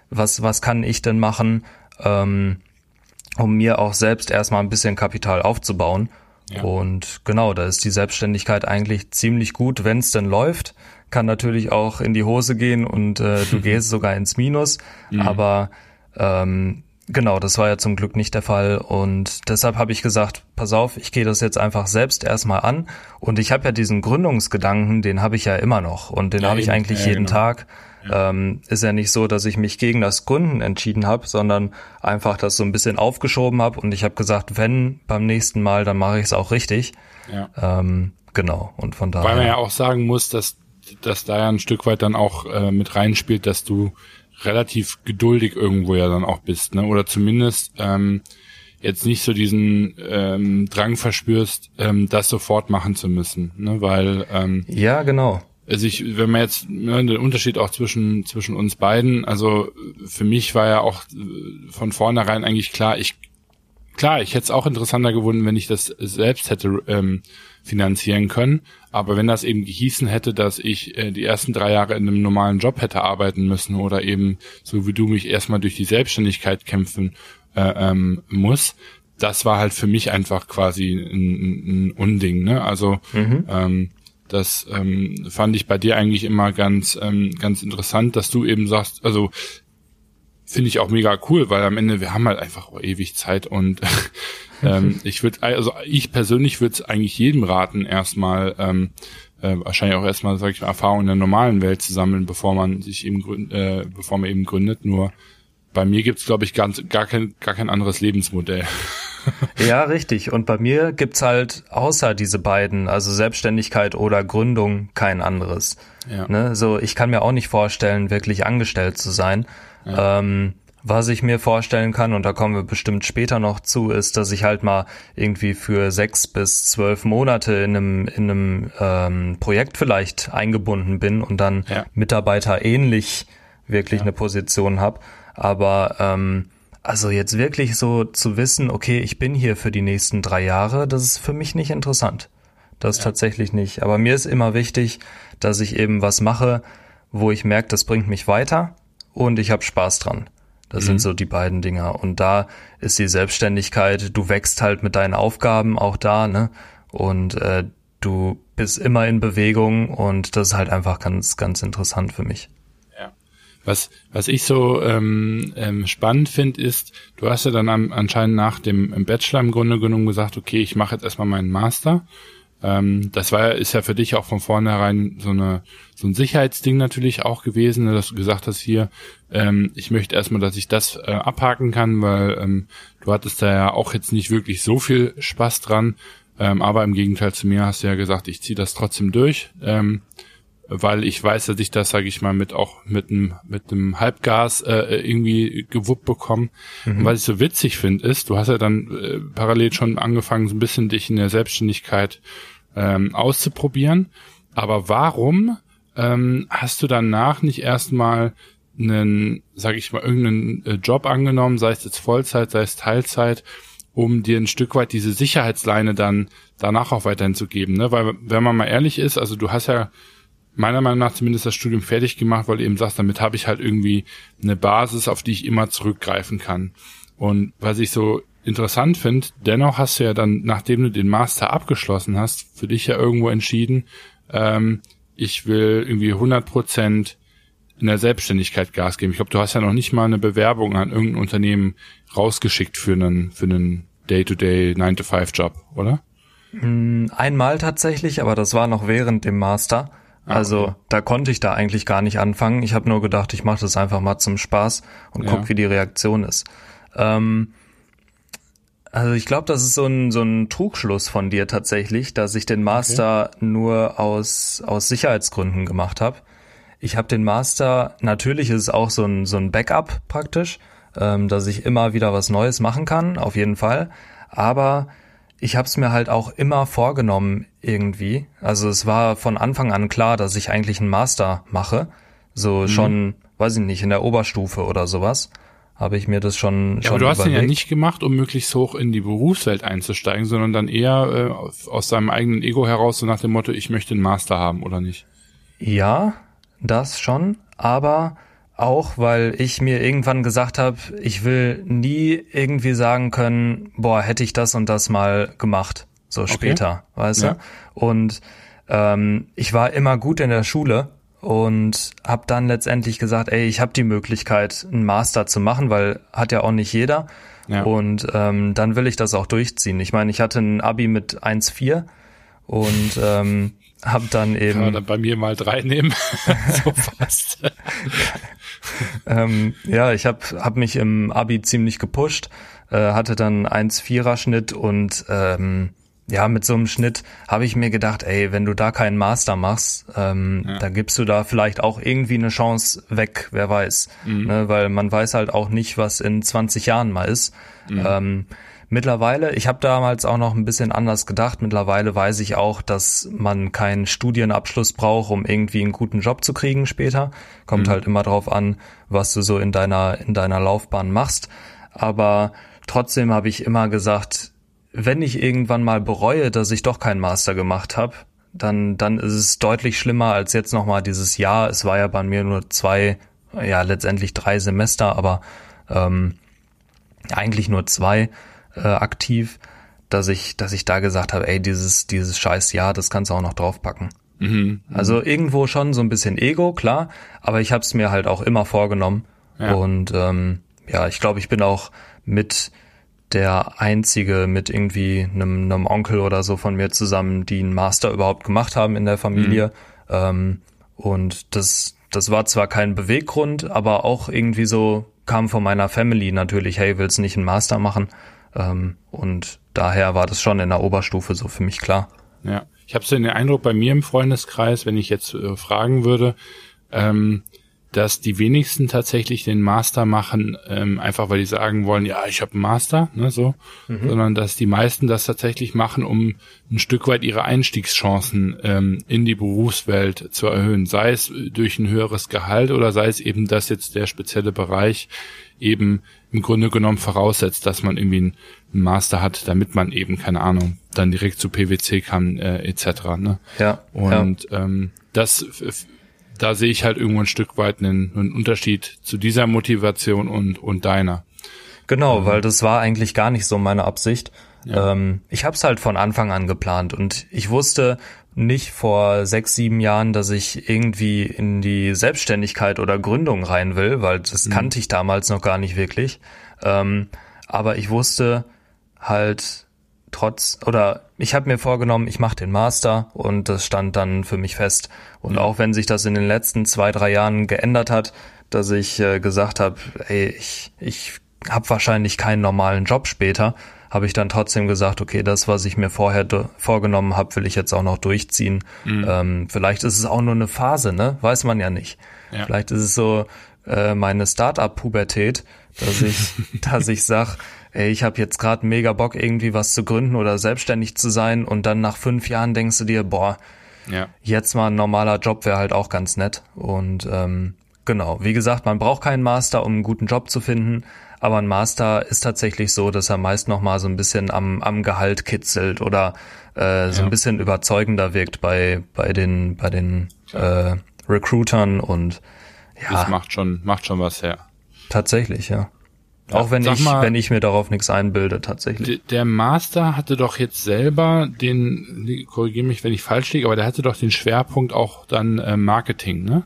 Speaker 1: was, was kann ich denn machen, ähm, um mir auch selbst erstmal ein bisschen Kapital aufzubauen. Ja. Und genau, da ist die Selbstständigkeit eigentlich ziemlich gut, wenn es denn läuft. Kann natürlich auch in die Hose gehen und äh, du gehst sogar ins Minus. Mhm. Aber ähm, genau, das war ja zum Glück nicht der Fall. Und deshalb habe ich gesagt, pass auf, ich gehe das jetzt einfach selbst erstmal an. Und ich habe ja diesen Gründungsgedanken, den habe ich ja immer noch. Und den ja, habe ich eigentlich ja, jeden genau. Tag. Ähm, ist ja nicht so, dass ich mich gegen das Gründen entschieden habe, sondern einfach das so ein bisschen aufgeschoben habe und ich habe gesagt, wenn beim nächsten Mal, dann mache ich es auch richtig. Ja. Ähm, genau. Und von daher.
Speaker 2: Weil man ja auch sagen muss, dass, dass da ja ein Stück weit dann auch äh, mit reinspielt, dass du relativ geduldig irgendwo ja dann auch bist, ne? Oder zumindest ähm, jetzt nicht so diesen ähm, Drang verspürst, ähm, das sofort machen zu müssen, ne? Weil ähm,
Speaker 1: ja genau
Speaker 2: also ich, wenn man jetzt ne, den Unterschied auch zwischen zwischen uns beiden, also für mich war ja auch äh, von vornherein eigentlich klar, ich klar, ich hätte es auch interessanter gewunden, wenn ich das selbst hätte ähm, finanzieren können, aber wenn das eben gehießen hätte, dass ich äh, die ersten drei Jahre in einem normalen Job hätte arbeiten müssen oder eben so wie du mich erstmal durch die Selbstständigkeit kämpfen äh, ähm, muss, das war halt für mich einfach quasi ein, ein Unding, ne? Also mhm. ähm, das ähm, fand ich bei dir eigentlich immer ganz, ähm, ganz interessant, dass du eben sagst, also finde ich auch mega cool, weil am Ende wir haben halt einfach auch ewig Zeit und ähm, ich würde, also ich persönlich würde es eigentlich jedem raten, erstmal ähm, äh, wahrscheinlich auch erstmal, sag ich mal, Erfahrung in der normalen Welt zu sammeln, bevor man sich eben gründet, äh, bevor man eben gründet. Nur bei mir gibt's glaube ich, ganz, gar kein, gar kein anderes Lebensmodell.
Speaker 1: ja, richtig. Und bei mir gibt's halt außer diese beiden, also Selbstständigkeit oder Gründung, kein anderes. Ja. Ne? So, ich kann mir auch nicht vorstellen, wirklich angestellt zu sein. Ja. Ähm, was ich mir vorstellen kann, und da kommen wir bestimmt später noch zu, ist, dass ich halt mal irgendwie für sechs bis zwölf Monate in einem, in einem ähm, Projekt vielleicht eingebunden bin und dann ja. Mitarbeiter ähnlich wirklich ja. eine Position habe. Aber ähm, also jetzt wirklich so zu wissen, okay, ich bin hier für die nächsten drei Jahre, das ist für mich nicht interessant. Das ja. tatsächlich nicht. Aber mir ist immer wichtig, dass ich eben was mache, wo ich merke, das bringt mich weiter und ich habe Spaß dran. Das mhm. sind so die beiden Dinger. Und da ist die Selbstständigkeit, du wächst halt mit deinen Aufgaben auch da, ne? Und äh, du bist immer in Bewegung und das ist halt einfach ganz, ganz interessant für mich.
Speaker 2: Was, was ich so ähm, ähm, spannend finde, ist, du hast ja dann am, anscheinend nach dem Bachelor im Grunde genommen gesagt, okay, ich mache jetzt erstmal meinen Master. Ähm, das war ist ja für dich auch von vornherein so eine so ein Sicherheitsding natürlich auch gewesen, dass du gesagt hast hier, ähm, ich möchte erstmal, dass ich das äh, abhaken kann, weil ähm, du hattest da ja auch jetzt nicht wirklich so viel Spaß dran. Ähm, aber im Gegenteil zu mir hast du ja gesagt, ich ziehe das trotzdem durch. Ähm, weil ich weiß, dass ich das, sage ich mal, mit auch mit einem mit einem Halbgas äh, irgendwie gewuppt bekomme. Mhm. Und was ich so witzig finde, ist, du hast ja dann äh, parallel schon angefangen, so ein bisschen dich in der Selbstständigkeit ähm, auszuprobieren. Aber warum ähm, hast du danach nicht erstmal einen, sage ich mal, irgendeinen äh, Job angenommen, sei es jetzt Vollzeit, sei es Teilzeit, um dir ein Stück weit diese Sicherheitsleine dann danach auch weiterhin zu geben, ne? Weil wenn man mal ehrlich ist, also du hast ja meiner Meinung nach zumindest das Studium fertig gemacht, weil du eben sagst, damit habe ich halt irgendwie eine Basis, auf die ich immer zurückgreifen kann. Und was ich so interessant finde, dennoch hast du ja dann, nachdem du den Master abgeschlossen hast, für dich ja irgendwo entschieden, ähm, ich will irgendwie 100 Prozent in der Selbstständigkeit Gas geben. Ich glaube, du hast ja noch nicht mal eine Bewerbung an irgendein Unternehmen rausgeschickt für einen, für einen Day-to-Day 9-to-5-Job, oder?
Speaker 1: Hm, einmal tatsächlich, aber das war noch während dem Master. Ah, also okay. da konnte ich da eigentlich gar nicht anfangen. Ich habe nur gedacht, ich mache das einfach mal zum Spaß und guck, ja. wie die Reaktion ist. Ähm, also ich glaube, das ist so ein, so ein Trugschluss von dir tatsächlich, dass ich den Master okay. nur aus, aus Sicherheitsgründen gemacht habe. Ich habe den Master, natürlich ist es auch so ein, so ein Backup praktisch, ähm, dass ich immer wieder was Neues machen kann, auf jeden Fall. Aber ich habe es mir halt auch immer vorgenommen irgendwie. Also es war von Anfang an klar, dass ich eigentlich einen Master mache. So mhm. schon, weiß ich nicht, in der Oberstufe oder sowas habe ich mir das schon ja, schon
Speaker 2: aber du hast überlegt. den ja nicht gemacht, um möglichst hoch in die Berufswelt einzusteigen, sondern dann eher äh, aus seinem eigenen Ego heraus so nach dem Motto, ich möchte einen Master haben oder nicht?
Speaker 1: Ja, das schon, aber auch, weil ich mir irgendwann gesagt habe, ich will nie irgendwie sagen können, boah, hätte ich das und das mal gemacht, so okay. später, weißt ja. du? Und ähm, ich war immer gut in der Schule und habe dann letztendlich gesagt, ey, ich habe die Möglichkeit, einen Master zu machen, weil hat ja auch nicht jeder. Ja. Und ähm, dann will ich das auch durchziehen. Ich meine, ich hatte ein Abi mit 1,4 und ähm, hab dann eben. Kann man
Speaker 2: dann bei mir mal drei nehmen. so fast.
Speaker 1: ähm, ja, ich habe hab mich im Abi ziemlich gepusht, äh, hatte dann 1,4er Schnitt und ähm, ja, mit so einem Schnitt habe ich mir gedacht, ey, wenn du da keinen Master machst, ähm, ja. dann gibst du da vielleicht auch irgendwie eine Chance weg, wer weiß. Mhm. Ne, weil man weiß halt auch nicht, was in 20 Jahren mal ist. Mhm. Ähm, Mittlerweile, ich habe damals auch noch ein bisschen anders gedacht. Mittlerweile weiß ich auch, dass man keinen Studienabschluss braucht, um irgendwie einen guten Job zu kriegen später. Kommt mhm. halt immer drauf an, was du so in deiner in deiner Laufbahn machst. Aber trotzdem habe ich immer gesagt, wenn ich irgendwann mal bereue, dass ich doch keinen Master gemacht habe, dann dann ist es deutlich schlimmer als jetzt noch mal dieses Jahr. Es war ja bei mir nur zwei, ja letztendlich drei Semester, aber ähm, eigentlich nur zwei äh, aktiv, dass ich, dass ich da gesagt habe, ey, dieses, dieses scheiß Jahr, das kannst du auch noch draufpacken. Mhm, mh. Also irgendwo schon so ein bisschen Ego, klar, aber ich habe es mir halt auch immer vorgenommen. Ja. Und ähm, ja, ich glaube, ich bin auch mit der einzige mit irgendwie einem, einem Onkel oder so von mir zusammen, die einen Master überhaupt gemacht haben in der Familie. Mhm. Ähm, und das, das war zwar kein Beweggrund, aber auch irgendwie so kam von meiner Family natürlich, hey, willst nicht einen Master machen? Ähm, und daher war das schon in der Oberstufe so für mich klar.
Speaker 2: Ja, ich habe so den Eindruck bei mir im Freundeskreis, wenn ich jetzt äh, fragen würde, ähm, dass die wenigsten tatsächlich den Master machen, ähm, einfach weil die sagen wollen, ja, ich habe einen Master, ne, so, mhm. sondern dass die meisten das tatsächlich machen, um ein Stück weit ihre Einstiegschancen ähm, in die Berufswelt zu erhöhen, sei es durch ein höheres Gehalt oder sei es eben, dass jetzt der spezielle Bereich eben im Grunde genommen voraussetzt, dass man irgendwie einen Master hat, damit man eben, keine Ahnung, dann direkt zu PwC kann, äh, etc. Ne?
Speaker 1: Ja.
Speaker 2: Und ja. Ähm, das da sehe ich halt irgendwo ein Stück weit einen, einen Unterschied zu dieser Motivation und, und deiner.
Speaker 1: Genau, mhm. weil das war eigentlich gar nicht so meine Absicht. Ja. Ähm, ich habe es halt von Anfang an geplant und ich wusste nicht vor sechs, sieben Jahren, dass ich irgendwie in die Selbstständigkeit oder Gründung rein will, weil das mhm. kannte ich damals noch gar nicht wirklich. Ähm, aber ich wusste halt trotz oder ich habe mir vorgenommen, ich mache den Master und das stand dann für mich fest. Und auch wenn sich das in den letzten zwei, drei Jahren geändert hat, dass ich äh, gesagt habe, ey, ich, ich habe wahrscheinlich keinen normalen Job später, habe ich dann trotzdem gesagt, okay, das, was ich mir vorher vorgenommen habe, will ich jetzt auch noch durchziehen. Mhm. Ähm, vielleicht ist es auch nur eine Phase, ne? Weiß man ja nicht. Ja. Vielleicht ist es so äh, meine Start-up-Pubertät, dass ich, dass ich sag, ey, ich habe jetzt gerade mega Bock, irgendwie was zu gründen oder selbstständig zu sein und dann nach fünf Jahren denkst du dir, boah, ja. jetzt mal ein normaler Job wäre halt auch ganz nett. Und ähm, genau, wie gesagt, man braucht keinen Master, um einen guten Job zu finden, aber ein Master ist tatsächlich so, dass er meist noch mal so ein bisschen am, am Gehalt kitzelt oder äh, so ja. ein bisschen überzeugender wirkt bei bei den bei den äh, Recruitern und
Speaker 2: ja. Das macht schon macht schon was her.
Speaker 1: Tatsächlich, ja. Auch wenn ich, mal, wenn ich mir darauf nichts einbilde, tatsächlich.
Speaker 2: Der Master hatte doch jetzt selber den, korrigiere mich, wenn ich falsch liege, aber der hatte doch den Schwerpunkt auch dann äh, Marketing, ne?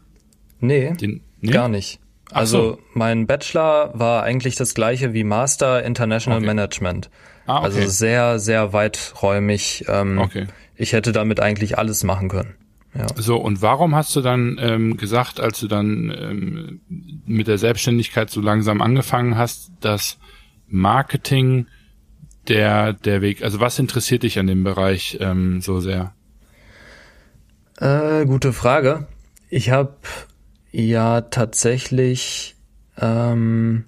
Speaker 1: Nee, den, nee? gar nicht. Also so. mein Bachelor war eigentlich das gleiche wie Master International okay. Management. Ah, okay. Also sehr, sehr weiträumig. Ähm, okay. Ich hätte damit eigentlich alles machen können.
Speaker 2: Ja. So, und warum hast du dann ähm, gesagt, als du dann ähm, mit der Selbstständigkeit so langsam angefangen hast, dass Marketing der, der Weg, also was interessiert dich an dem Bereich ähm, so sehr?
Speaker 1: Äh, gute Frage. Ich habe ja tatsächlich, ähm,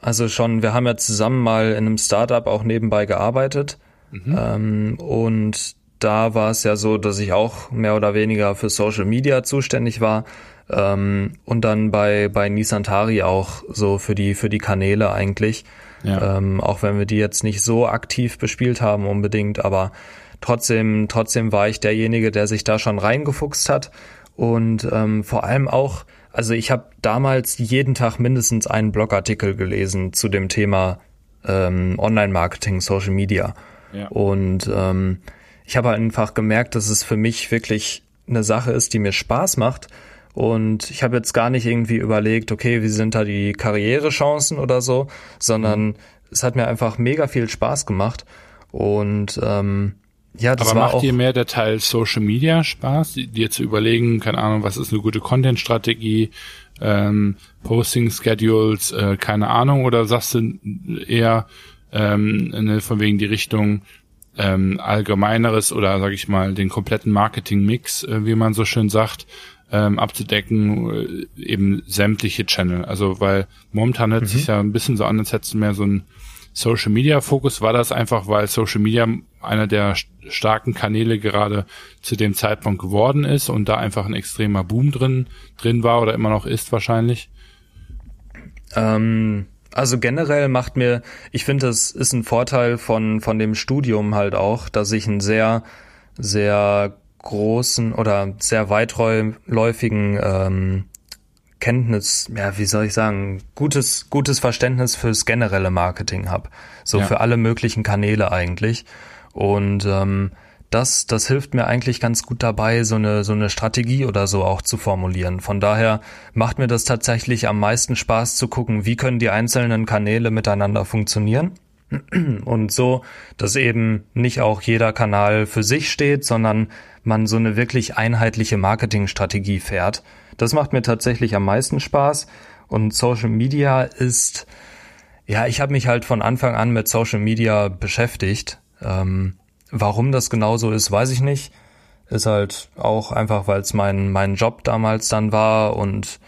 Speaker 1: also schon, wir haben ja zusammen mal in einem Startup auch nebenbei gearbeitet. Mhm. Ähm, und da war es ja so, dass ich auch mehr oder weniger für Social Media zuständig war ähm, und dann bei bei Nisantari auch so für die für die Kanäle eigentlich. Ja. Ähm, auch wenn wir die jetzt nicht so aktiv bespielt haben unbedingt, aber trotzdem trotzdem war ich derjenige, der sich da schon reingefuchst hat und ähm, vor allem auch also ich habe damals jeden Tag mindestens einen Blogartikel gelesen zu dem Thema ähm, Online-Marketing, Social Media. Ja. Und ähm, ich habe einfach gemerkt, dass es für mich wirklich eine Sache ist, die mir Spaß macht. Und ich habe jetzt gar nicht irgendwie überlegt, okay, wie sind da die Karrierechancen oder so, sondern mhm. es hat mir einfach mega viel Spaß gemacht. Und ähm, ja, das
Speaker 2: Aber
Speaker 1: war
Speaker 2: macht dir mehr der Teil Social Media Spaß, dir zu überlegen, keine Ahnung, was ist eine gute Content-Strategie, ähm, Posting-Schedules, äh, keine Ahnung, oder sagst du eher ähm, ne, von wegen die Richtung, ähm, allgemeineres oder sage ich mal den kompletten Marketing-Mix, äh, wie man so schön sagt, ähm, abzudecken, äh, eben sämtliche Channel. Also weil momentan hört mhm. sich ja ein bisschen so an, als hättest du mehr so ein Social Media Fokus. War das einfach, weil Social Media einer der starken Kanäle gerade zu dem Zeitpunkt geworden ist und da einfach ein extremer Boom drin drin war oder immer noch ist wahrscheinlich?
Speaker 1: Ähm also generell macht mir, ich finde, das ist ein Vorteil von, von dem Studium halt auch, dass ich einen sehr, sehr großen oder sehr weitläufigen ähm, Kenntnis, ja, wie soll ich sagen, gutes, gutes Verständnis fürs generelle Marketing habe. So ja. für alle möglichen Kanäle eigentlich. Und ähm, das, das hilft mir eigentlich ganz gut dabei, so eine, so eine Strategie oder so auch zu formulieren. Von daher macht mir das tatsächlich am meisten Spaß zu gucken, wie können die einzelnen Kanäle miteinander funktionieren. Und so, dass eben nicht auch jeder Kanal für sich steht, sondern man so eine wirklich einheitliche Marketingstrategie fährt. Das macht mir tatsächlich am meisten Spaß. Und Social Media ist, ja, ich habe mich halt von Anfang an mit Social Media beschäftigt. Ähm, warum das genau so ist, weiß ich nicht. Ist halt auch einfach, weil es mein, mein Job damals dann war und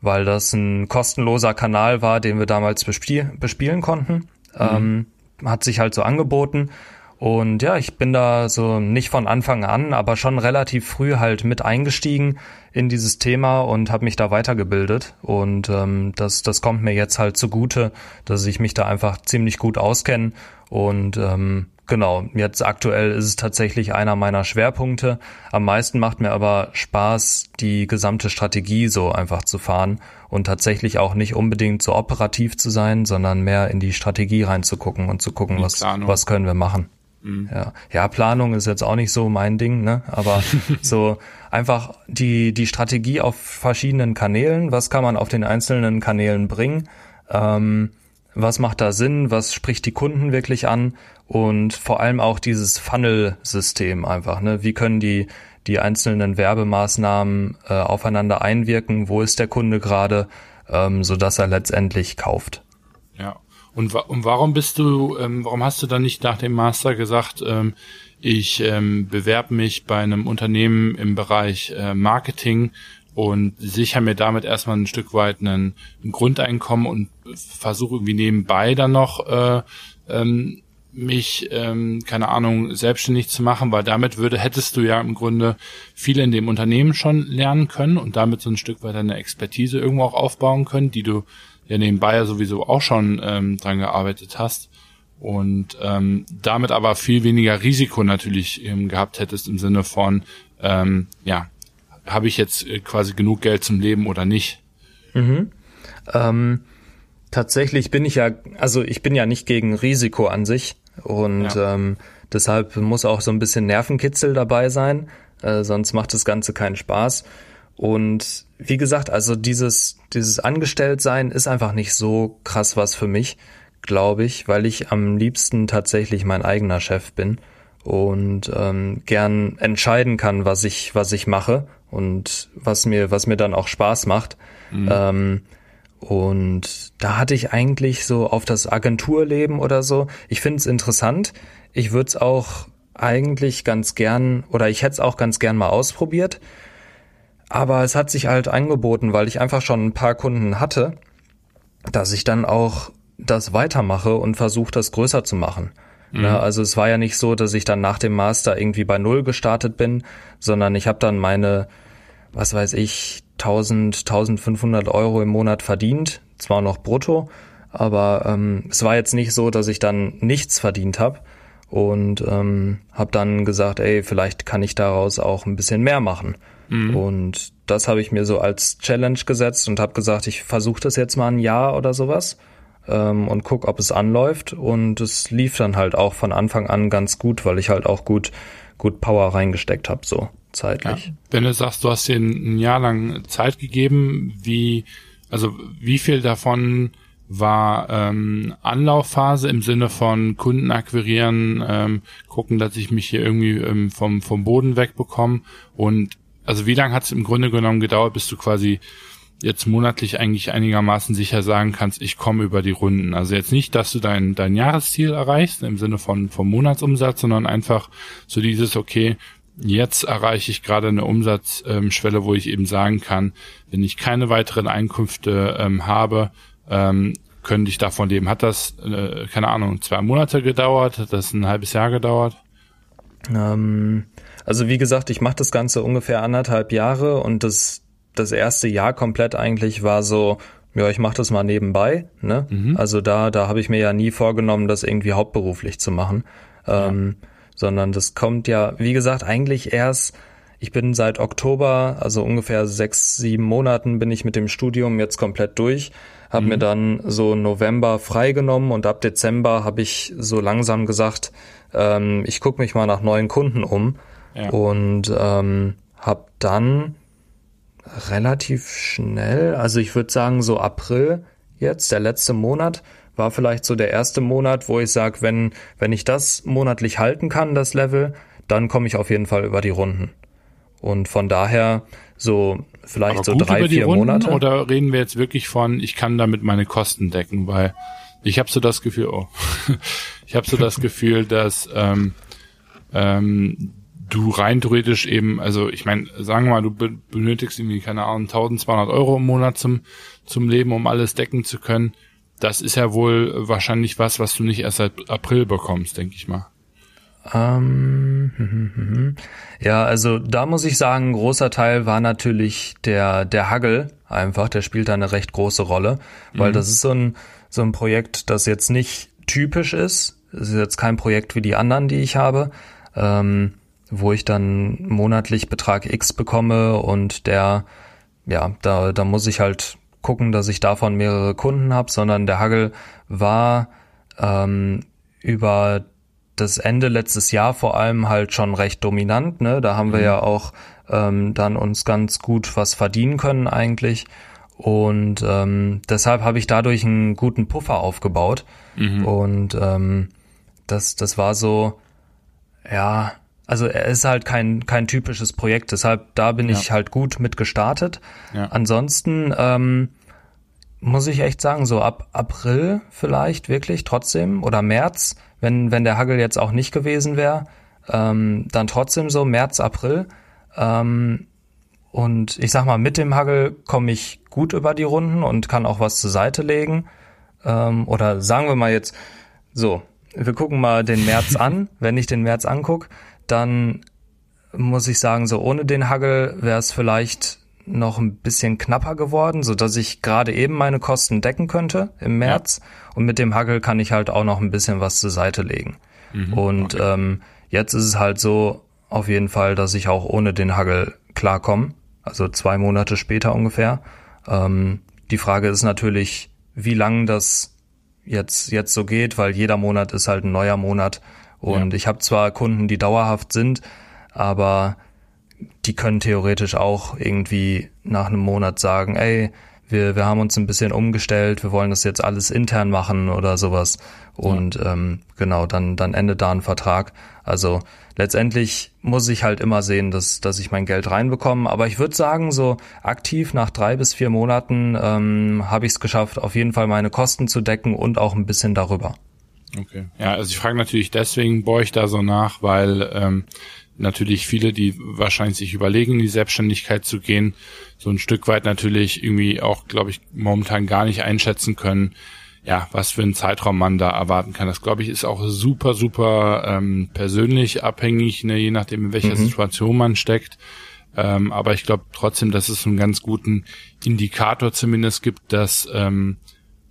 Speaker 1: weil das ein kostenloser Kanal war, den wir damals bespiel bespielen konnten. Mhm. Ähm, hat sich halt so angeboten. Und ja, ich bin da so nicht von Anfang an, aber schon relativ früh halt mit eingestiegen in dieses Thema und habe mich da weitergebildet. Und ähm, das, das kommt mir jetzt halt zugute, dass ich mich da einfach ziemlich gut auskenne. Und ähm, genau, jetzt aktuell ist es tatsächlich einer meiner Schwerpunkte. Am meisten macht mir aber Spaß, die gesamte Strategie so einfach zu fahren und tatsächlich auch nicht unbedingt so operativ zu sein, sondern mehr in die Strategie reinzugucken und zu gucken, was, was können wir machen. Mhm. Ja. ja, Planung ist jetzt auch nicht so mein Ding, ne? Aber so einfach die, die Strategie auf verschiedenen Kanälen, was kann man auf den einzelnen Kanälen bringen, ähm, was macht da Sinn, was spricht die Kunden wirklich an und vor allem auch dieses Funnel-System einfach, ne? Wie können die, die einzelnen Werbemaßnahmen äh, aufeinander einwirken, wo ist der Kunde gerade, ähm, so dass er letztendlich kauft.
Speaker 2: Und, wa und warum bist du, ähm, warum hast du dann nicht nach dem Master gesagt, ähm, ich ähm, bewerbe mich bei einem Unternehmen im Bereich äh, Marketing und sichere mir damit erstmal ein Stück weit einen, ein Grundeinkommen und versuche irgendwie nebenbei dann noch äh, ähm, mich, ähm, keine Ahnung, selbstständig zu machen, weil damit würde, hättest du ja im Grunde viel in dem Unternehmen schon lernen können und damit so ein Stück weit deine Expertise irgendwo auch aufbauen können, die du ja nebenbei ja sowieso auch schon ähm, dran gearbeitet hast und ähm, damit aber viel weniger Risiko natürlich ähm, gehabt hättest im Sinne von, ähm, ja, habe ich jetzt äh, quasi genug Geld zum Leben oder nicht?
Speaker 1: Mhm. Ähm, tatsächlich bin ich ja, also ich bin ja nicht gegen Risiko an sich und ja. ähm, deshalb muss auch so ein bisschen Nervenkitzel dabei sein, äh, sonst macht das Ganze keinen Spaß. Und wie gesagt, also dieses, dieses Angestelltsein ist einfach nicht so krass was für mich, glaube ich, weil ich am liebsten tatsächlich mein eigener Chef bin und ähm, gern entscheiden kann, was ich, was ich mache und was mir, was mir dann auch Spaß macht. Mhm. Ähm, und da hatte ich eigentlich so auf das Agenturleben oder so. Ich finde es interessant. Ich würde es auch eigentlich ganz gern oder ich hätte es auch ganz gern mal ausprobiert. Aber es hat sich halt angeboten, weil ich einfach schon ein paar Kunden hatte, dass ich dann auch das weitermache und versuche, das größer zu machen. Mhm. Ja, also es war ja nicht so, dass ich dann nach dem Master irgendwie bei Null gestartet bin, sondern ich habe dann meine, was weiß ich, 1000, 1500 Euro im Monat verdient, zwar noch brutto, aber ähm, es war jetzt nicht so, dass ich dann nichts verdient habe und ähm, habe dann gesagt, ey, vielleicht kann ich daraus auch ein bisschen mehr machen. Mhm. Und das habe ich mir so als Challenge gesetzt und habe gesagt, ich versuche das jetzt mal ein Jahr oder sowas ähm, und guck, ob es anläuft. Und es lief dann halt auch von Anfang an ganz gut, weil ich halt auch gut gut Power reingesteckt habe, so zeitlich. Ja.
Speaker 2: Wenn du sagst, du hast dir ein Jahr lang Zeit gegeben, wie also wie viel davon war ähm, Anlaufphase im Sinne von Kunden akquirieren, ähm, gucken, dass ich mich hier irgendwie ähm, vom, vom Boden wegbekomme und also wie lange hat es im Grunde genommen gedauert, bis du quasi jetzt monatlich eigentlich einigermaßen sicher sagen kannst, ich komme über die Runden. Also jetzt nicht, dass du dein, dein Jahresziel erreichst im Sinne von vom Monatsumsatz, sondern einfach so dieses, okay, jetzt erreiche ich gerade eine Umsatzschwelle, ähm, wo ich eben sagen kann, wenn ich keine weiteren Einkünfte ähm, habe, ähm, könnte ich davon leben. Hat das, äh, keine Ahnung, zwei Monate gedauert? Hat das ein halbes Jahr gedauert?
Speaker 1: Ähm, also wie gesagt, ich mache das Ganze ungefähr anderthalb Jahre und das, das erste Jahr komplett eigentlich war so, ja, ich mache das mal nebenbei. Ne? Mhm. Also da, da habe ich mir ja nie vorgenommen, das irgendwie hauptberuflich zu machen. Ähm, ja. Sondern das kommt ja, wie gesagt, eigentlich erst, ich bin seit Oktober, also ungefähr sechs, sieben Monaten bin ich mit dem Studium jetzt komplett durch. Hab mhm. mir dann so November freigenommen und ab Dezember habe ich so langsam gesagt, ähm, ich gucke mich mal nach neuen Kunden um und ähm, habe dann relativ schnell, also ich würde sagen so April jetzt, der letzte Monat, war vielleicht so der erste Monat, wo ich sage, wenn, wenn ich das monatlich halten kann, das Level, dann komme ich auf jeden Fall über die Runden. Und von daher so vielleicht so drei, vier Runden, Monate.
Speaker 2: Oder reden wir jetzt wirklich von, ich kann damit meine Kosten decken, weil ich habe so das Gefühl, oh, ich habe so das Gefühl, dass ähm, ähm, du rein theoretisch eben, also ich meine, sagen wir mal, du benötigst irgendwie, keine Ahnung, 1200 Euro im Monat zum, zum Leben, um alles decken zu können. Das ist ja wohl wahrscheinlich was, was du nicht erst seit April bekommst, denke ich mal.
Speaker 1: Ähm, hm, hm, hm, ja, also da muss ich sagen, ein großer Teil war natürlich der, der Hagel einfach, der spielt da eine recht große Rolle, weil mhm. das ist so ein, so ein Projekt, das jetzt nicht typisch ist. Es ist jetzt kein Projekt wie die anderen, die ich habe. Ähm, wo ich dann monatlich Betrag X bekomme und der, ja, da, da muss ich halt gucken, dass ich davon mehrere Kunden habe, sondern der Hagel war ähm, über das Ende letztes Jahr vor allem halt schon recht dominant. Ne? Da haben wir mhm. ja auch ähm, dann uns ganz gut was verdienen können eigentlich. Und ähm, deshalb habe ich dadurch einen guten Puffer aufgebaut. Mhm. Und ähm, das, das war so, ja, also er ist halt kein, kein typisches Projekt, deshalb da bin ja. ich halt gut mit gestartet. Ja. Ansonsten ähm, muss ich echt sagen, so ab April vielleicht wirklich trotzdem oder März, wenn, wenn der Hagel jetzt auch nicht gewesen wäre, ähm, dann trotzdem so März, April. Ähm, und ich sag mal, mit dem Hagel komme ich gut über die Runden und kann auch was zur Seite legen. Ähm, oder sagen wir mal jetzt so, wir gucken mal den März an. Wenn ich den März anguck, dann muss ich sagen, so ohne den Hagel wäre es vielleicht noch ein bisschen knapper geworden, so dass ich gerade eben meine Kosten decken könnte im März. Ja. Und mit dem Hagel kann ich halt auch noch ein bisschen was zur Seite legen. Mhm, und okay. ähm, jetzt ist es halt so auf jeden Fall, dass ich auch ohne den Hagel klarkomme. Also zwei Monate später ungefähr. Ähm, die Frage ist natürlich, wie lang das jetzt, jetzt so geht, weil jeder Monat ist halt ein neuer Monat. Und ja. ich habe zwar Kunden, die dauerhaft sind, aber die können theoretisch auch irgendwie nach einem Monat sagen, ey, wir, wir haben uns ein bisschen umgestellt, wir wollen das jetzt alles intern machen oder sowas. Und ja. ähm, genau, dann, dann endet da ein Vertrag. Also letztendlich muss ich halt immer sehen, dass, dass ich mein Geld reinbekomme. Aber ich würde sagen, so aktiv nach drei bis vier Monaten ähm, habe ich es geschafft, auf jeden Fall meine Kosten zu decken und auch ein bisschen darüber.
Speaker 2: Okay. Ja, also ich frage natürlich deswegen, bohre ich da so nach, weil ähm, natürlich viele, die wahrscheinlich sich überlegen, in die Selbstständigkeit zu gehen, so ein Stück weit natürlich irgendwie auch, glaube ich, momentan gar nicht einschätzen können, ja, was für einen Zeitraum man da erwarten kann. Das, glaube ich, ist auch super, super ähm, persönlich abhängig, ne, je nachdem, in welcher mhm. Situation man steckt. Ähm, aber ich glaube trotzdem, dass es einen ganz guten Indikator zumindest gibt, dass ähm,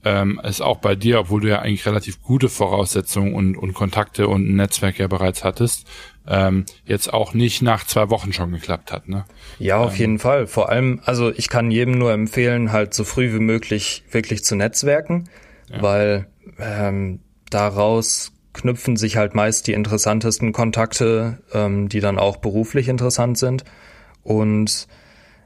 Speaker 2: ähm, es auch bei dir, obwohl du ja eigentlich relativ gute Voraussetzungen und, und Kontakte und ein Netzwerk ja bereits hattest, ähm, jetzt auch nicht nach zwei Wochen schon geklappt hat. Ne?
Speaker 1: Ja, auf ähm, jeden Fall. Vor allem, also ich kann jedem nur empfehlen, halt so früh wie möglich wirklich zu netzwerken, ja. weil ähm, daraus knüpfen sich halt meist die interessantesten Kontakte, ähm, die dann auch beruflich interessant sind. Und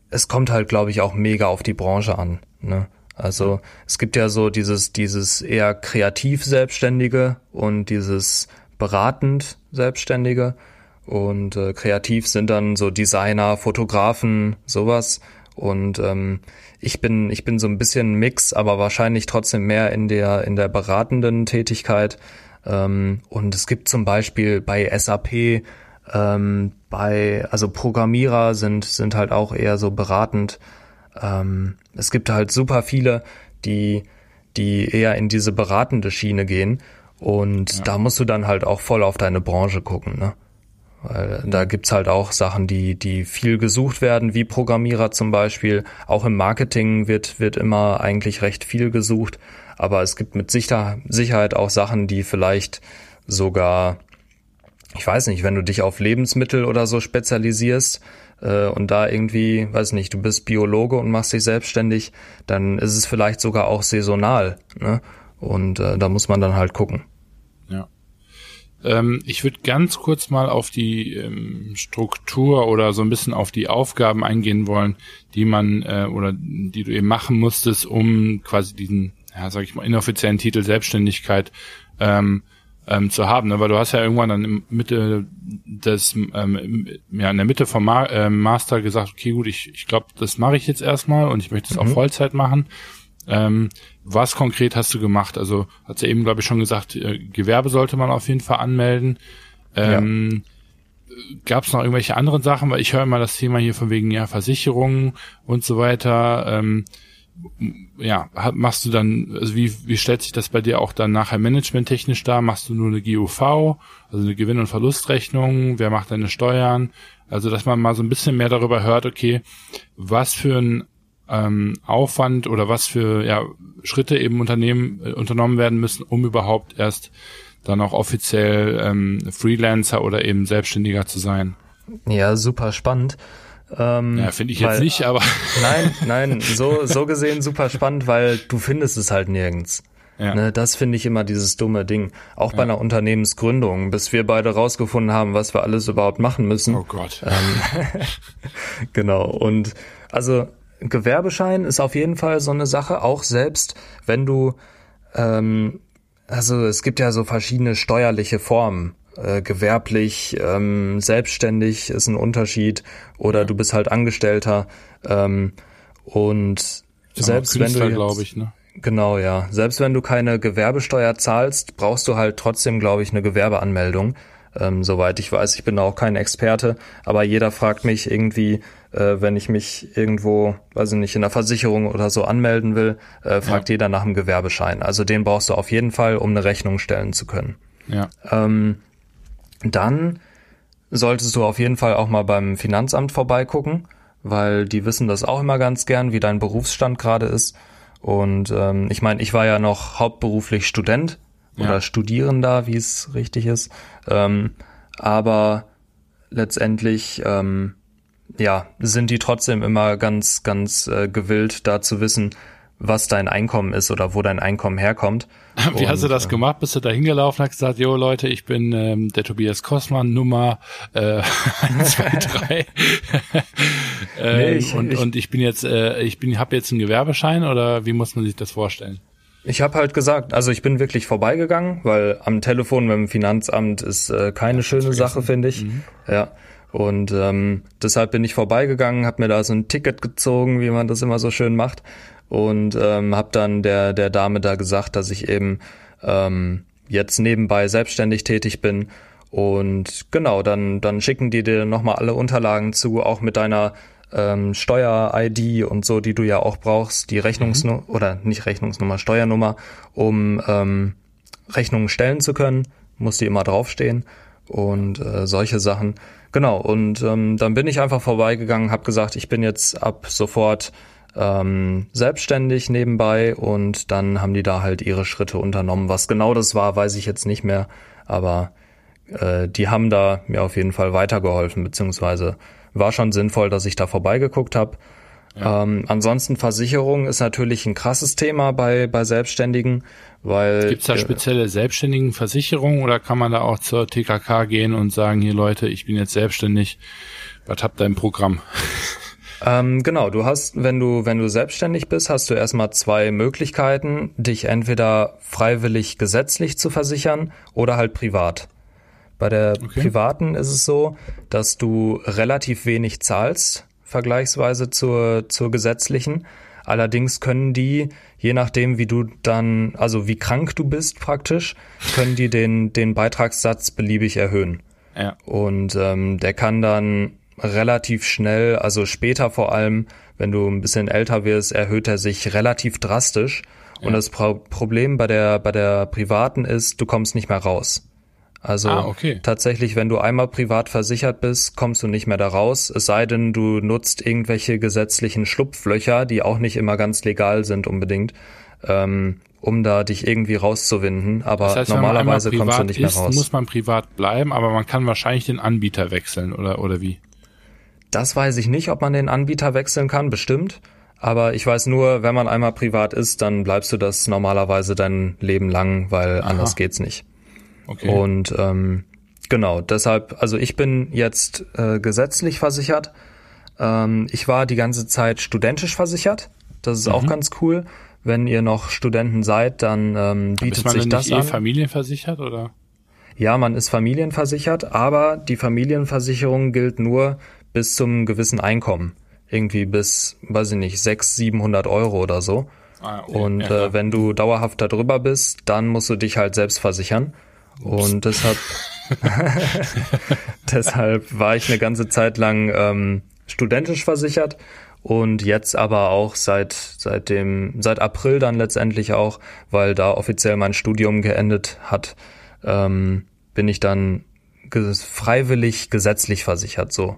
Speaker 1: es kommt halt, glaube ich, auch mega auf die Branche an. Ne? Also es gibt ja so dieses, dieses eher kreativ Selbstständige und dieses beratend Selbstständige. Und äh, kreativ sind dann so Designer, Fotografen, sowas. Und ähm, ich bin, ich bin so ein bisschen Mix, aber wahrscheinlich trotzdem mehr in der, in der beratenden Tätigkeit. Ähm, und es gibt zum Beispiel bei SAP, ähm, bei, also Programmierer sind, sind halt auch eher so beratend ähm, es gibt halt super viele, die, die eher in diese beratende Schiene gehen. Und ja. da musst du dann halt auch voll auf deine Branche gucken, ne? Weil da gibt's halt auch Sachen, die, die viel gesucht werden, wie Programmierer zum Beispiel. Auch im Marketing wird, wird immer eigentlich recht viel gesucht. Aber es gibt mit Sicherheit auch Sachen, die vielleicht sogar, ich weiß nicht, wenn du dich auf Lebensmittel oder so spezialisierst, äh, und da irgendwie, weiß nicht, du bist Biologe und machst dich selbstständig, dann ist es vielleicht sogar auch saisonal. Ne? Und äh, da muss man dann halt gucken.
Speaker 2: Ja. Ähm, ich würde ganz kurz mal auf die ähm, Struktur oder so ein bisschen auf die Aufgaben eingehen wollen, die man äh, oder die du eben machen musstest, um quasi diesen ja, sag ich mal, inoffiziellen Titel Selbstständigkeit ähm, ähm, zu haben, ne? weil du hast ja irgendwann dann in Mitte des, ähm, ja, in der Mitte vom Ma äh, Master gesagt, okay, gut, ich, ich glaube, das mache ich jetzt erstmal und ich möchte es mhm. auch Vollzeit machen. Ähm, was konkret hast du gemacht? Also hat sie ja eben, glaube ich, schon gesagt, äh, Gewerbe sollte man auf jeden Fall anmelden. Ähm, ja. Gab es noch irgendwelche anderen Sachen? Weil ich höre immer das Thema hier von wegen ja Versicherungen und so weiter. Ähm, ja, machst du dann, also wie, wie stellt sich das bei dir auch dann nachher managementtechnisch dar? Machst du nur eine GUV, also eine Gewinn- und Verlustrechnung? Wer macht deine Steuern? Also, dass man mal so ein bisschen mehr darüber hört, okay, was für ein ähm, Aufwand oder was für ja, Schritte eben Unternehmen äh, unternommen werden müssen, um überhaupt erst dann auch offiziell ähm, Freelancer oder eben Selbstständiger zu sein.
Speaker 1: Ja, super spannend.
Speaker 2: Ähm, ja, finde ich weil, jetzt nicht, aber.
Speaker 1: Nein, nein, so, so gesehen super spannend, weil du findest es halt nirgends. Ja. Ne, das finde ich immer dieses dumme Ding. Auch bei einer Unternehmensgründung, bis wir beide rausgefunden haben, was wir alles überhaupt machen müssen.
Speaker 2: Oh Gott.
Speaker 1: Ähm, genau. Und also Gewerbeschein ist auf jeden Fall so eine Sache, auch selbst wenn du, ähm, also es gibt ja so verschiedene steuerliche Formen. Äh, gewerblich, ähm, selbstständig ist ein Unterschied oder ja. du bist halt Angestellter ähm, und ja, selbst wenn du
Speaker 2: glaube ich, ne?
Speaker 1: Genau, ja. Selbst wenn du keine Gewerbesteuer zahlst, brauchst du halt trotzdem, glaube ich, eine Gewerbeanmeldung. Ähm, soweit ich weiß, ich bin da auch kein Experte, aber jeder fragt mich irgendwie, äh, wenn ich mich irgendwo, weiß ich nicht, in der Versicherung oder so anmelden will, äh, fragt ja. jeder nach einem Gewerbeschein. Also den brauchst du auf jeden Fall, um eine Rechnung stellen zu können.
Speaker 2: Ja.
Speaker 1: Ähm, dann solltest du auf jeden Fall auch mal beim Finanzamt vorbeigucken, weil die wissen das auch immer ganz gern, wie dein Berufsstand gerade ist. Und ähm, ich meine, ich war ja noch hauptberuflich Student ja. oder Studierender, wie es richtig ist. Ähm, aber letztendlich ähm, ja, sind die trotzdem immer ganz, ganz äh, gewillt, da zu wissen, was dein Einkommen ist oder wo dein Einkommen herkommt.
Speaker 2: Wie hast du das äh, gemacht? Bist du da hingelaufen, hast gesagt, jo Leute, ich bin ähm, der Tobias Kosmann, Nummer äh, 1, 2, 3. ähm, nee, ich, und, ich, und ich bin jetzt, äh, ich bin, habe jetzt einen Gewerbeschein oder wie muss man sich das vorstellen?
Speaker 1: Ich habe halt gesagt, also ich bin wirklich vorbeigegangen, weil am Telefon mit dem Finanzamt ist äh, keine ja, schöne Sache, finde ich. Mhm. Ja. Und ähm, deshalb bin ich vorbeigegangen, habe mir da so ein Ticket gezogen, wie man das immer so schön macht, und ähm, habe dann der der Dame da gesagt, dass ich eben ähm, jetzt nebenbei selbstständig tätig bin. Und genau, dann dann schicken die dir nochmal alle Unterlagen zu, auch mit deiner ähm, Steuer-ID und so, die du ja auch brauchst, die Rechnungsnummer mhm. oder nicht Rechnungsnummer, Steuernummer, um ähm, Rechnungen stellen zu können, muss die immer draufstehen und äh, solche Sachen. Genau, und ähm, dann bin ich einfach vorbeigegangen, habe gesagt, ich bin jetzt ab sofort ähm, selbstständig nebenbei und dann haben die da halt ihre Schritte unternommen. Was genau das war, weiß ich jetzt nicht mehr, aber äh, die haben da mir auf jeden Fall weitergeholfen, beziehungsweise war schon sinnvoll, dass ich da vorbeigeguckt habe. Ja. Ähm, ansonsten Versicherung ist natürlich ein krasses Thema bei, bei Selbstständigen, weil.
Speaker 2: Gibt es da spezielle selbstständigen Versicherungen oder kann man da auch zur TKK gehen und sagen, hier Leute, ich bin jetzt selbstständig, was habt ihr im Programm?
Speaker 1: Ähm, genau, du hast, wenn du, wenn du selbstständig bist, hast du erstmal zwei Möglichkeiten, dich entweder freiwillig gesetzlich zu versichern oder halt privat. Bei der okay. privaten ist es so, dass du relativ wenig zahlst vergleichsweise zur, zur gesetzlichen. Allerdings können die, je nachdem, wie du dann, also wie krank du bist praktisch, können die den, den Beitragssatz beliebig erhöhen.
Speaker 2: Ja.
Speaker 1: Und ähm, der kann dann relativ schnell, also später vor allem, wenn du ein bisschen älter wirst, erhöht er sich relativ drastisch. Ja. Und das Pro Problem bei der, bei der privaten ist, du kommst nicht mehr raus. Also ah, okay. tatsächlich, wenn du einmal privat versichert bist, kommst du nicht mehr da raus. Es sei denn, du nutzt irgendwelche gesetzlichen Schlupflöcher, die auch nicht immer ganz legal sind unbedingt, ähm, um da dich irgendwie rauszuwinden. Aber das heißt, normalerweise kommst du nicht ist, mehr raus.
Speaker 2: Muss man privat bleiben, aber man kann wahrscheinlich den Anbieter wechseln oder oder wie?
Speaker 1: Das weiß ich nicht, ob man den Anbieter wechseln kann, bestimmt. Aber ich weiß nur, wenn man einmal privat ist, dann bleibst du das normalerweise dein Leben lang, weil Aha. anders geht's nicht. Okay. Und ähm, genau, deshalb, also ich bin jetzt äh, gesetzlich versichert. Ähm, ich war die ganze Zeit studentisch versichert. Das ist mhm. auch ganz cool, wenn ihr noch Studenten seid, dann ähm, bietet
Speaker 2: man
Speaker 1: sich
Speaker 2: denn
Speaker 1: das
Speaker 2: nicht eh
Speaker 1: an.
Speaker 2: familienversichert oder?
Speaker 1: Ja, man ist familienversichert, aber die Familienversicherung gilt nur bis zum gewissen Einkommen. Irgendwie bis, weiß ich nicht, 600, 700 Euro oder so.
Speaker 2: Ah, okay.
Speaker 1: Und
Speaker 2: Ja,
Speaker 1: äh, wenn du dauerhaft darüber bist, dann musst du dich halt selbst versichern. Und deshalb, deshalb war ich eine ganze Zeit lang ähm, studentisch versichert und jetzt aber auch seit seit dem seit April dann letztendlich auch, weil da offiziell mein Studium geendet hat, ähm, bin ich dann ge freiwillig gesetzlich versichert so.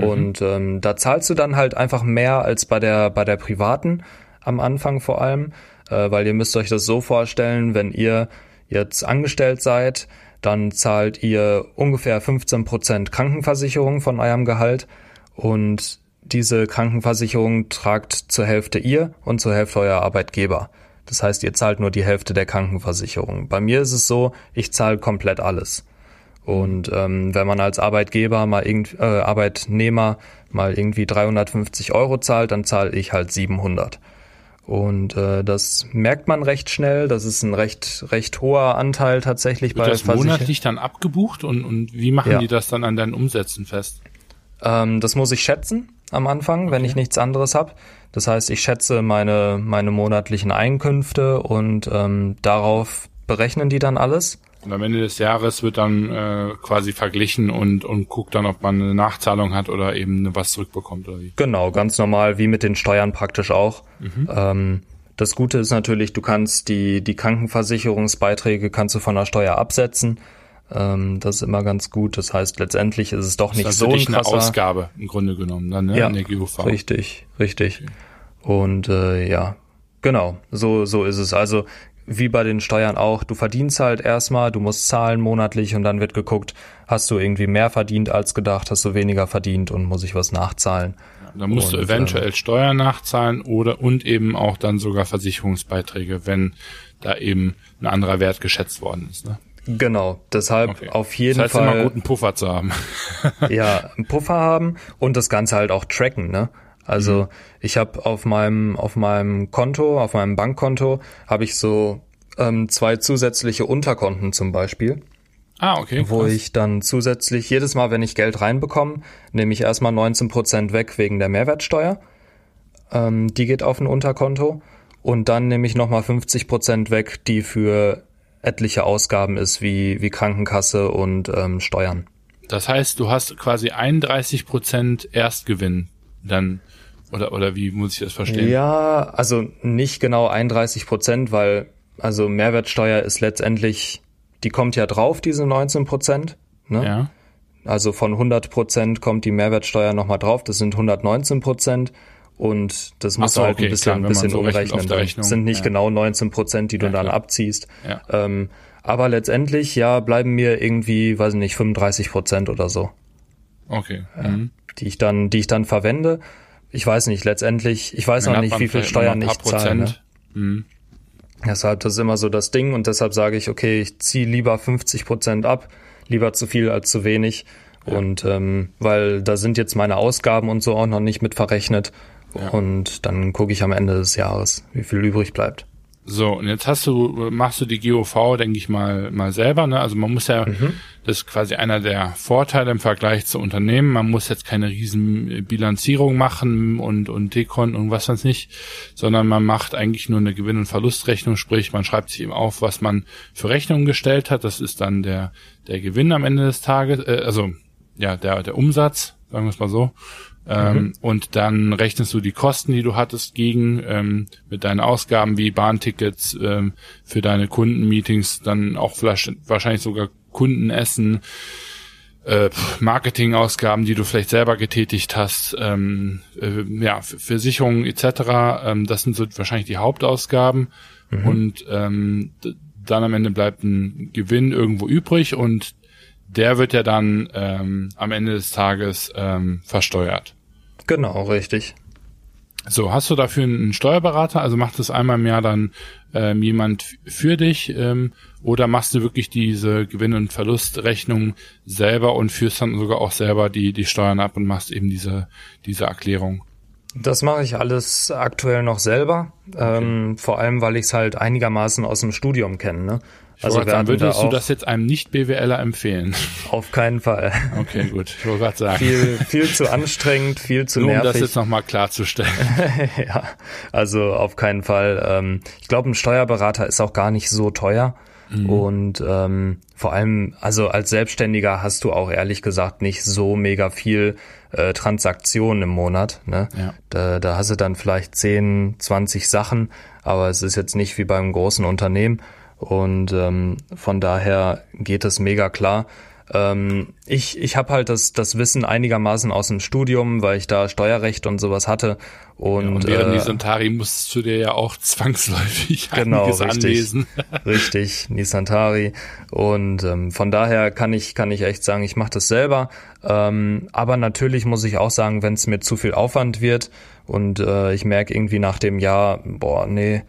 Speaker 1: Und ähm, da zahlst du dann halt einfach mehr als bei der bei der privaten am Anfang vor allem, äh, weil ihr müsst euch das so vorstellen, wenn ihr jetzt angestellt seid, dann zahlt ihr ungefähr 15% Krankenversicherung von eurem Gehalt und diese Krankenversicherung tragt zur Hälfte ihr und zur Hälfte euer Arbeitgeber. Das heißt, ihr zahlt nur die Hälfte der Krankenversicherung. Bei mir ist es so, ich zahle komplett alles. Und ähm, wenn man als Arbeitgeber mal irgend, äh, Arbeitnehmer mal irgendwie 350 Euro zahlt, dann zahle ich halt 700. Und äh, das merkt man recht schnell. Das ist ein recht recht hoher Anteil tatsächlich
Speaker 2: Wird
Speaker 1: bei
Speaker 2: das monatlich dann abgebucht und, und wie machen
Speaker 1: Ja.
Speaker 2: die das dann an deinen Umsätzen fest?
Speaker 1: Ähm, das muss ich schätzen am Anfang, wenn ich nichts anderes habe. Das heißt, ich schätze meine meine monatlichen Einkünfte und ähm, darauf berechnen die dann alles.
Speaker 2: Und am Ende des Jahres wird dann äh, quasi verglichen und, und guckt dann, ob man eine Nachzahlung hat oder eben was zurückbekommt oder wie.
Speaker 1: Genau, ganz normal, wie mit den Steuern praktisch auch.
Speaker 2: Mhm.
Speaker 1: Ähm, das Gute ist natürlich, du kannst die, die Krankenversicherungsbeiträge kannst du von der Steuer absetzen. Ähm, das ist immer ganz gut. Das heißt, letztendlich ist es doch nicht
Speaker 2: das ist
Speaker 1: so ein
Speaker 2: dich eine
Speaker 1: krasser.
Speaker 2: Ausgabe im Grunde genommen dann, ne?
Speaker 1: ja,
Speaker 2: in der GUV.
Speaker 1: richtig, richtig. Und äh, ja, genau, so, so ist es. Also wie bei den Steuern auch, du verdienst halt erstmal, du musst zahlen monatlich und dann wird geguckt, hast du irgendwie mehr verdient als gedacht, hast du weniger verdient und muss ich was nachzahlen.
Speaker 2: Dann musst du
Speaker 1: Und,
Speaker 2: eventuell Steuern nachzahlen oder und eben auch dann sogar Versicherungsbeiträge, wenn da eben ein anderer Wert geschätzt worden ist. Ne?
Speaker 1: Genau, deshalb
Speaker 2: Okay.
Speaker 1: auf jeden
Speaker 2: das heißt
Speaker 1: Fall.
Speaker 2: immer guten Puffer zu haben.
Speaker 1: ja, einen Puffer haben und das Ganze halt auch tracken, ne? Also ich habe auf meinem auf meinem Konto, auf meinem Bankkonto, habe ich so ähm, zwei zusätzliche Unterkonten zum Beispiel,
Speaker 2: ah, okay.
Speaker 1: wo
Speaker 2: krass.
Speaker 1: ich dann zusätzlich jedes Mal, wenn ich Geld reinbekomme, nehme ich erstmal 19 Prozent weg wegen der Mehrwertsteuer. Ähm, die geht auf ein Unterkonto und dann nehme ich nochmal 50 Prozent weg, die für etliche Ausgaben ist, wie, wie Krankenkasse und ähm, Steuern.
Speaker 2: Das heißt, du hast quasi 31 Prozent Erstgewinn dann oder oder wie muss ich das verstehen?
Speaker 1: Ja, also nicht genau 31 Prozent, weil also Mehrwertsteuer ist letztendlich, die kommt ja drauf, diese 19 Prozent. Ne?
Speaker 2: Ja.
Speaker 1: Also von 100 Prozent kommt die Mehrwertsteuer nochmal drauf, das sind 119 Prozent. Und das muss
Speaker 2: so,
Speaker 1: halt
Speaker 2: okay,
Speaker 1: ein bisschen,
Speaker 2: klar,
Speaker 1: ein bisschen
Speaker 2: so
Speaker 1: umrechnen. Das sind nicht
Speaker 2: ja.
Speaker 1: genau 19 Prozent, die du
Speaker 2: Ja,
Speaker 1: dann
Speaker 2: klar.
Speaker 1: abziehst.
Speaker 2: Ja.
Speaker 1: Ähm, aber letztendlich, ja, bleiben mir irgendwie, weiß ich nicht, 35 Prozent oder so,
Speaker 2: Okay. Mhm.
Speaker 1: die ich dann, die ich dann verwende. Ich weiß nicht, letztendlich, ich weiß
Speaker 2: Dann
Speaker 1: noch nicht, wie viel Steuern ich zahle. Ne?
Speaker 2: Mhm.
Speaker 1: Deshalb, das ist immer so das Ding und deshalb sage ich, okay, ich ziehe lieber 50 Prozent ab, lieber zu viel als zu wenig. Und ähm, weil da sind jetzt meine Ausgaben und so auch noch nicht mit verrechnet. Und dann gucke ich am Ende des Jahres, wie viel übrig bleibt.
Speaker 2: So, und jetzt hast du, machst du die GOV, denke ich mal, mal selber, ne? Also man muss ja,
Speaker 1: Mhm.
Speaker 2: das ist quasi einer der Vorteile im Vergleich zu Unternehmen. Man muss jetzt keine riesen Bilanzierung machen und, und Dekon und was weiß nicht, sondern man macht eigentlich nur eine Gewinn- und Verlustrechnung, sprich, man schreibt sich eben auf, was man für Rechnungen gestellt hat. Das ist dann der, der Gewinn am Ende des Tages, äh, also, ja, der, der Umsatz, sagen wir es mal so. Ähm, Und dann rechnest du die Kosten, die du hattest, gegen ähm, mit deinen Ausgaben wie Bahntickets ähm, für deine Kundenmeetings, dann auch vielleicht, wahrscheinlich sogar Kundenessen, äh, Marketingausgaben, die du vielleicht selber getätigt hast, ähm, äh, ja, Versicherungen etc. Ähm, das sind so wahrscheinlich die Hauptausgaben. Und ähm, dann am Ende bleibt ein Gewinn irgendwo übrig und der wird ja dann ähm, am Ende des Tages ähm, versteuert.
Speaker 1: Genau, richtig.
Speaker 2: So, hast du dafür einen Steuerberater? Also macht das einmal im Jahr dann ähm, jemand für dich ähm, oder machst du wirklich diese Gewinn- und Verlustrechnung selber und führst dann sogar auch selber die die Steuern ab und machst eben diese diese Erklärung?
Speaker 1: Das mache ich alles aktuell noch selber, okay. ähm, vor allem weil ich es halt einigermaßen aus dem Studium kenne. Ne?
Speaker 2: Ich also sagen, würdest du das jetzt einem Nicht-BWLer empfehlen?
Speaker 1: Auf keinen Fall.
Speaker 2: Okay, gut. Ich wollte gerade sagen.
Speaker 1: Viel, viel zu anstrengend, viel zu Nur, nervig.
Speaker 2: um das jetzt nochmal klarzustellen.
Speaker 1: ja, also auf keinen Fall. Ähm, ich glaube, ein Steuerberater ist auch gar nicht so teuer. Mhm. Und ähm, vor allem, also als Selbstständiger hast du auch ehrlich gesagt nicht so mega viel äh, Transaktionen im Monat. Ne? Ja. Da, da hast du dann vielleicht 10, 20 Sachen, aber es ist jetzt nicht wie beim großen Unternehmen. Und ähm, von daher geht es mega klar. Ähm, ich ich habe halt das, das Wissen einigermaßen aus dem Studium, weil ich da Steuerrecht und sowas hatte. Und, ja,
Speaker 2: und während äh, Nisantari musst du dir ja auch zwangsläufig
Speaker 1: genau,
Speaker 2: einiges
Speaker 1: richtig,
Speaker 2: anlesen.
Speaker 1: richtig, Nisantari. Und ähm, von daher kann ich, kann ich echt sagen, ich mache das selber. Ähm, aber natürlich muss ich auch sagen, wenn es mir zu viel Aufwand wird und äh, ich merke irgendwie nach dem Jahr, boah, nee,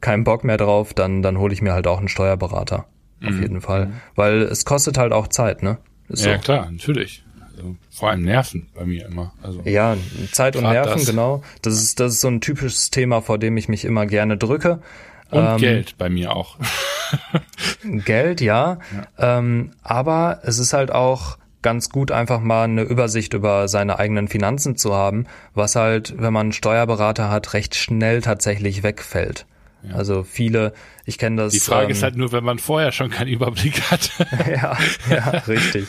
Speaker 1: kein Bock mehr drauf, dann, dann hole ich mir halt auch einen Steuerberater. Auf mhm. jeden Fall. Weil es kostet halt auch Zeit, ne?
Speaker 2: Ist ja, so. klar, natürlich. Also, vor allem Nerven bei mir immer. Also,
Speaker 1: ja, Zeit und Nerven, das. genau. Das ist, das ist so ein typisches Thema, vor dem ich mich immer gerne drücke.
Speaker 2: Und ähm, Geld bei mir auch.
Speaker 1: Geld, ja. ja. Ähm, aber es ist halt auch ganz gut, einfach mal eine Übersicht über seine eigenen Finanzen zu haben, was halt, wenn man einen Steuerberater hat, recht schnell tatsächlich wegfällt. Ja. Also viele, ich kenne das.
Speaker 2: Die Frage ähm, ist halt nur, wenn man vorher schon keinen Überblick hat.
Speaker 1: ja, ja, richtig.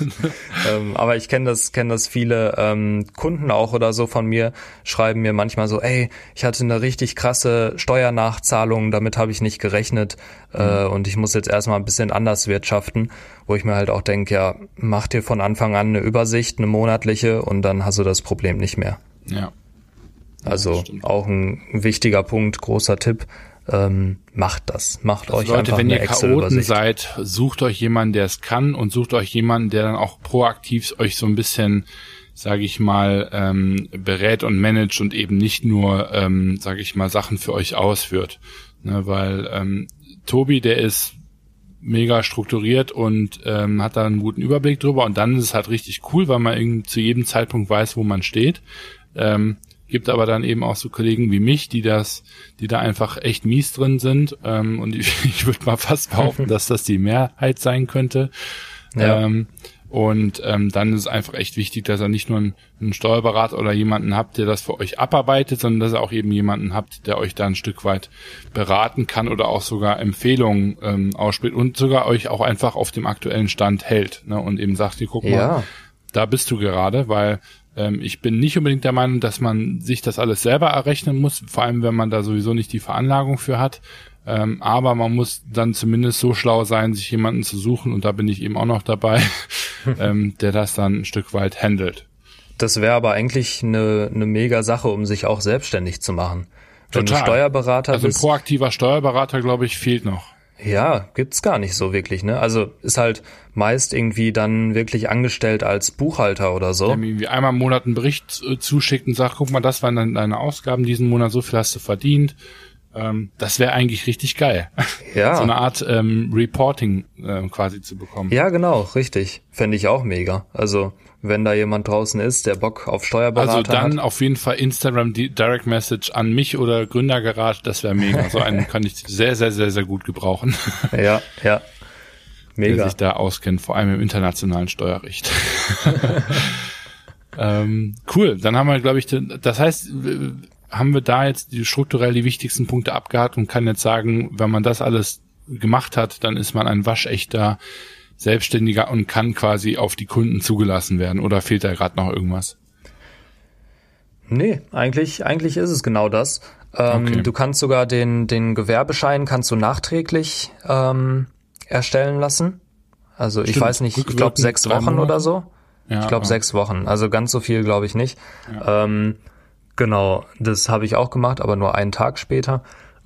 Speaker 1: ähm, aber ich kenne das, kenne das viele ähm, Kunden auch oder so von mir schreiben mir manchmal so, ey, ich hatte eine richtig krasse Steuernachzahlung, damit habe ich nicht gerechnet äh, mhm. und ich muss jetzt erstmal ein bisschen anders wirtschaften, wo ich mir halt auch denke, ja, mach dir von Anfang an eine Übersicht, eine monatliche und dann hast du das Problem nicht mehr.
Speaker 2: Ja.
Speaker 1: Also auch ein wichtiger Punkt, großer Tipp ähm, macht das. Macht also euch
Speaker 2: Leute,
Speaker 1: einfach
Speaker 2: wenn
Speaker 1: eine
Speaker 2: ihr Chaoten seid, sucht euch jemanden, der es kann und sucht euch jemanden, der dann auch proaktiv euch so ein bisschen sage ich mal, ähm, berät und managt und eben nicht nur, ähm, sage ich mal, Sachen für euch ausführt. Ne, weil ähm, Tobi, der ist mega strukturiert und ähm, hat da einen guten Überblick drüber und dann ist es halt richtig cool, weil man zu jedem Zeitpunkt weiß, wo man steht. Ähm, Gibt aber dann eben auch so Kollegen wie mich, die das, die da einfach echt mies drin sind. Ähm, und ich, ich würde mal fast behaupten, dass das die Mehrheit sein könnte. Ja. Ähm, und ähm, dann ist es einfach echt wichtig, dass ihr nicht nur einen, einen Steuerberater oder jemanden habt, der das für euch abarbeitet, sondern dass ihr auch eben jemanden habt, der euch da ein Stück weit beraten kann oder auch sogar Empfehlungen ähm, ausspricht und sogar euch auch einfach auf dem aktuellen Stand hält ne? und eben sagt, guck mal, ja. da bist du gerade, weil ähm, ich bin nicht unbedingt der Meinung, dass man sich das alles selber errechnen muss, vor allem wenn man da sowieso nicht die Veranlagung für hat. Ähm, aber man muss dann zumindest so schlau sein, sich jemanden zu suchen, und da bin ich eben auch noch dabei, ähm, der das dann ein Stück weit handelt.
Speaker 1: Das wäre aber eigentlich eine, eine mega Sache, um sich auch selbstständig zu machen. Wenn Total. du Steuerberater
Speaker 2: also
Speaker 1: bist.
Speaker 2: Also ein proaktiver Steuerberater, glaube ich, fehlt noch.
Speaker 1: Ja, gibt's gar nicht so wirklich, ne? Also ist halt meist irgendwie dann wirklich angestellt als Buchhalter oder so.
Speaker 2: Der mir irgendwie einmal im Monat einen Bericht äh, zuschickt und sagt, guck mal, das waren dann deine Ausgaben diesen Monat, so viel hast du verdient. Ähm, das wäre eigentlich richtig geil. Ja. so eine Art ähm, Reporting äh, quasi zu bekommen.
Speaker 1: Ja, genau, richtig. Fände ich auch mega. Also wenn da jemand draußen ist, der Bock auf Steuerberater hat.
Speaker 2: Also dann hat. auf jeden Fall Instagram Direct Message an mich oder Gründergarage, das wäre mega. So einen kann ich sehr, sehr, sehr, sehr gut gebrauchen.
Speaker 1: Ja, ja.
Speaker 2: Mega. Der sich da auskennt, vor allem im internationalen Steuerrecht. ähm, cool, dann haben wir, glaube ich, das heißt, haben wir da jetzt die, strukturell die wichtigsten Punkte abgehakt und kann jetzt sagen, wenn man das alles gemacht hat, dann ist man ein waschechter Selbstständiger und kann quasi auf die Kunden zugelassen werden oder fehlt da gerade noch irgendwas?
Speaker 1: Nee, eigentlich, eigentlich ist es genau das. Ähm, okay. Du kannst sogar den, den Gewerbeschein kannst du nachträglich ähm, erstellen lassen. Also Stimmt, ich weiß nicht, ich glaube sechs Wochen oder so. Ja, ich glaube ja. sechs Wochen. Also ganz so viel glaube ich nicht. Ja. Ähm, genau, das habe ich auch gemacht, aber nur einen Tag später.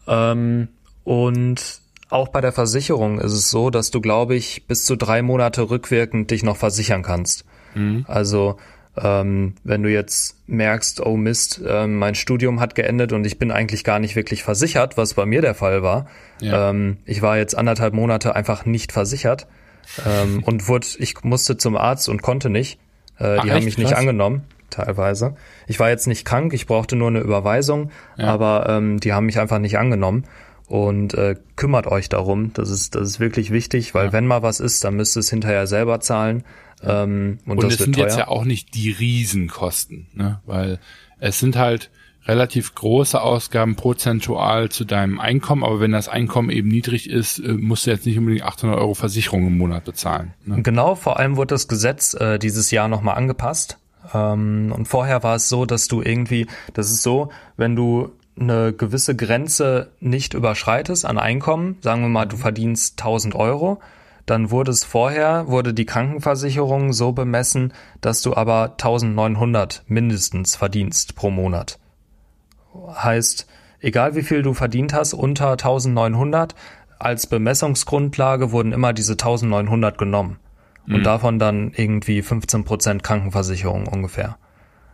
Speaker 1: Ähm, und auch bei der Versicherung ist es so, dass du, glaube ich, bis zu drei Monate rückwirkend dich noch versichern kannst. Mhm. Also ähm, wenn du jetzt merkst, oh Mist, äh, mein Studium hat geendet und ich bin eigentlich gar nicht wirklich versichert, was bei mir der Fall war. Ja. Ähm, ich war jetzt anderthalb Monate einfach nicht versichert ähm, und wurde, ich musste zum Arzt und konnte nicht. Äh, Ach, die haben mich nicht angenommen. teilweise. Ich war jetzt nicht krank, ich brauchte nur eine Überweisung, ja. aber ähm, die haben mich einfach nicht angenommen. Und äh, kümmert euch darum, das ist, das ist wirklich wichtig, weil ja. wenn mal was ist, dann müsst ihr es hinterher selber zahlen. Ähm, und, und das
Speaker 2: es sind teuer. jetzt ja auch nicht die Riesenkosten, ne? weil es sind halt relativ große Ausgaben prozentual zu deinem Einkommen, aber wenn das Einkommen eben niedrig ist, äh, musst du jetzt nicht unbedingt 800 Euro Versicherung im Monat bezahlen.
Speaker 1: Ne? Genau, vor allem wurde das Gesetz äh, dieses Jahr nochmal angepasst. Ähm, und vorher war es so, dass du irgendwie, das ist so, wenn du eine gewisse Grenze nicht überschreitest an Einkommen, sagen wir mal, du verdienst 1000 Euro, dann wurde es vorher, wurde die Krankenversicherung so bemessen, dass du aber 1900 mindestens verdienst pro Monat. Heißt, egal wie viel du verdient hast, unter 1900, als Bemessungsgrundlage wurden immer diese 1900 genommen. Und mhm. davon dann irgendwie 15 Prozent Krankenversicherung ungefähr.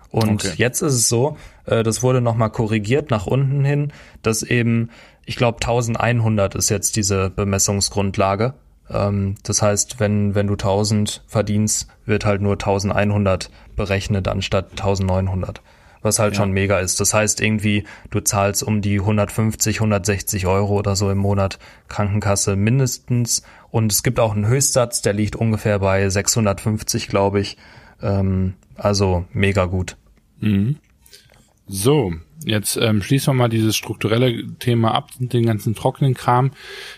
Speaker 1: Und okay. jetzt ist es so, äh, das wurde nochmal korrigiert nach unten hin, dass eben, ich glaube, 1100 ist jetzt diese Bemessungsgrundlage. Ähm, das heißt, wenn, wenn du 1000 verdienst, wird halt nur 1100 berechnet anstatt 1900 was halt ja. schon mega ist. Das heißt irgendwie, du zahlst um die 150, 160 Euro oder so im Monat Krankenkasse mindestens. Und es gibt auch einen Höchstsatz, der liegt ungefähr bei 650, glaube ich. Ähm, also mega gut.
Speaker 2: Mhm. So, jetzt ähm, schließen wir mal dieses strukturelle Thema ab, den ganzen trockenen Kram.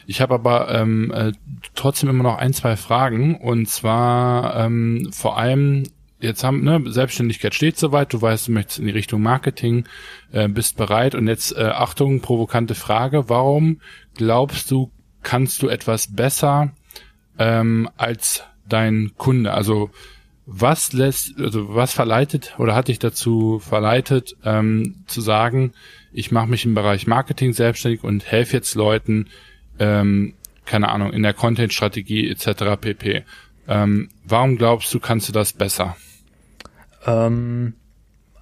Speaker 2: Ich habe aber ähm, äh, trotzdem immer noch ein, zwei Fragen. Und zwar ähm, vor allem jetzt haben, ne, Selbstständigkeit steht soweit, du weißt, du möchtest in die Richtung Marketing, äh, bist bereit und jetzt, äh, Achtung, provokante Frage, warum glaubst du, kannst du etwas besser ähm, als dein Kunde? Also was lässt, also was verleitet oder hat dich dazu verleitet, ähm, zu sagen, ich mache mich im Bereich Marketing selbstständig und helfe jetzt Leuten, ähm, keine Ahnung, in der Content-Strategie etc. pp. Ähm, warum glaubst du, kannst du das besser?
Speaker 1: Ähm,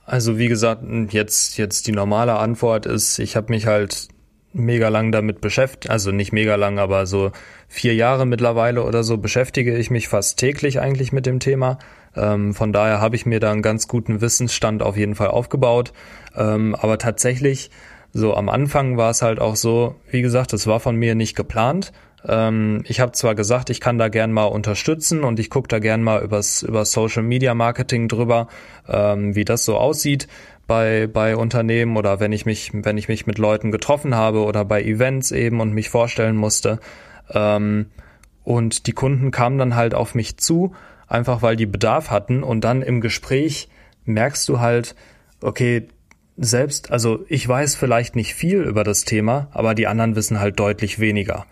Speaker 1: also wie gesagt, jetzt, jetzt die normale Antwort ist, ich habe mich halt mega lang damit beschäftigt, also nicht mega lang, aber so vier Jahre mittlerweile oder so beschäftige ich mich fast täglich eigentlich mit dem Thema. Ähm, von daher habe ich mir da einen ganz guten Wissensstand auf jeden Fall aufgebaut. Ähm, aber tatsächlich, so am Anfang war es halt auch so, wie gesagt, es war von mir nicht geplant. Ähm, ich habe zwar gesagt, ich kann da gern mal unterstützen und ich gucke da gern mal übers, über Social Media Marketing drüber, ähm, wie das so aussieht bei, bei Unternehmen oder wenn ich mich, wenn ich mich mit Leuten getroffen habe oder bei Events eben und mich vorstellen musste. Ähm, und die Kunden kamen dann halt auf mich zu, einfach weil die Bedarf hatten und dann im Gespräch merkst du halt, okay, selbst, also ich weiß vielleicht nicht viel über das Thema, aber die anderen wissen halt deutlich weniger.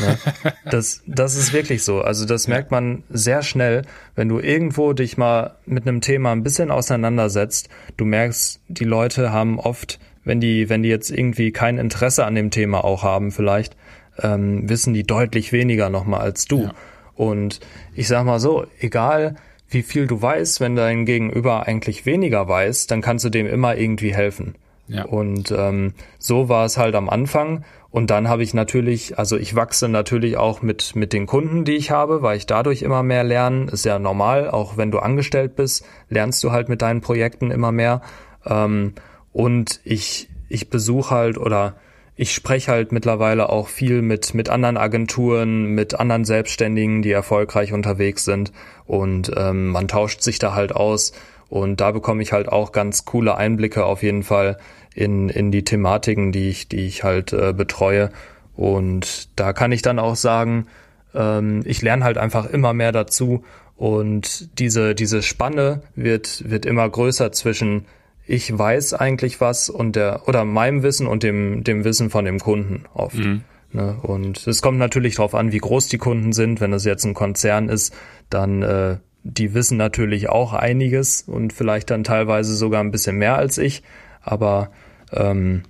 Speaker 1: Ne? Das, das ist wirklich so. Also das merkt man sehr schnell, wenn du irgendwo dich mal mit einem Thema ein bisschen auseinandersetzt. Du merkst, die Leute haben oft, wenn die, wenn die jetzt irgendwie kein Interesse an dem Thema auch haben, vielleicht, ähm, wissen die deutlich weniger nochmal als du. Ja. Und ich sag mal so, egal wie viel du weißt, wenn dein Gegenüber eigentlich weniger weiß, dann kannst du dem immer irgendwie helfen. Ja. Und ähm, so war es halt am Anfang. Und dann habe ich natürlich, also ich wachse natürlich auch mit, mit den Kunden, die ich habe, weil ich dadurch immer mehr lerne. Ist ja normal, auch wenn du angestellt bist, lernst du halt mit deinen Projekten immer mehr. Ähm, und ich, ich besuche halt oder ich spreche halt mittlerweile auch viel mit, mit anderen Agenturen, mit anderen Selbstständigen, die erfolgreich unterwegs sind. Und ähm, man tauscht sich da halt aus. Und da bekomme ich halt auch ganz coole Einblicke auf jeden Fall in, in die Thematiken, die ich, die ich halt äh, betreue. Und da kann ich dann auch sagen, ähm, ich lerne halt einfach immer mehr dazu. Und diese, diese Spanne wird, wird immer größer zwischen ich weiß eigentlich was und der oder meinem Wissen und dem dem Wissen von dem Kunden oft. Mhm. Ne? Und es kommt natürlich darauf an, wie groß die Kunden sind. Wenn es jetzt ein Konzern ist, dann äh, die wissen natürlich auch einiges und vielleicht dann teilweise sogar ein bisschen mehr als ich. Aber ähm,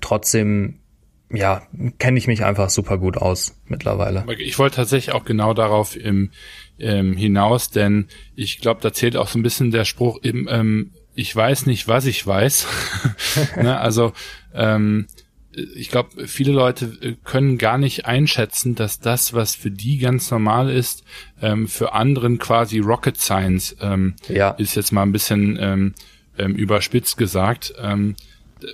Speaker 1: trotzdem ja, kenne ich mich einfach super gut aus mittlerweile.
Speaker 2: Ich wollte tatsächlich auch genau darauf im, ähm, hinaus, denn ich glaube, da zählt auch so ein bisschen der Spruch, im, ähm, ich weiß nicht, was ich weiß. ne, also ähm, ich glaube, viele Leute äh, können gar nicht einschätzen, dass das, was für die ganz normal ist, ähm, für anderen quasi Rocket Science ähm, ja. ist jetzt mal ein bisschen ähm, ähm, überspitzt gesagt. Ähm,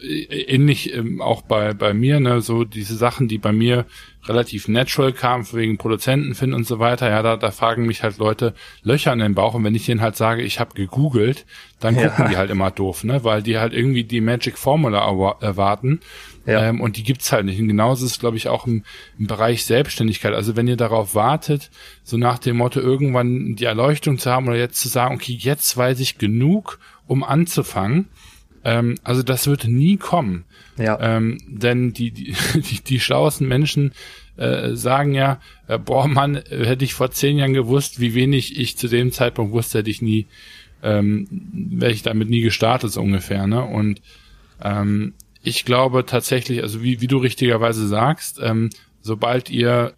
Speaker 2: ähnlich ähm, auch bei bei mir, ne, so diese Sachen, die bei mir relativ natural kamen, wegen Produzenten finden und so weiter, ja, da, da fragen mich halt Leute Löcher in den Bauch und wenn ich denen halt sage, ich habe gegoogelt, dann ja. gucken die halt immer doof, ne, weil die halt irgendwie die Magic Formula erwarten ja. Ähm, und die gibt's halt nicht. Und genauso ist es, glaube ich, auch im, im Bereich Selbstständigkeit. Also wenn ihr darauf wartet, so nach dem Motto, irgendwann die Erleuchtung zu haben oder jetzt zu sagen, okay, jetzt weiß ich genug, um anzufangen, ähm, also das wird nie kommen. Ja. Ähm, denn die, die, die, die schlauesten Menschen äh, sagen ja, äh, boah Mann, hätte ich vor zehn Jahren gewusst, wie wenig ich zu dem Zeitpunkt wusste, hätte ich nie, ähm, wäre ich damit nie gestartet, so ungefähr. Ne? Und ähm, ich glaube tatsächlich, also wie, wie du richtigerweise sagst, ähm, sobald ihr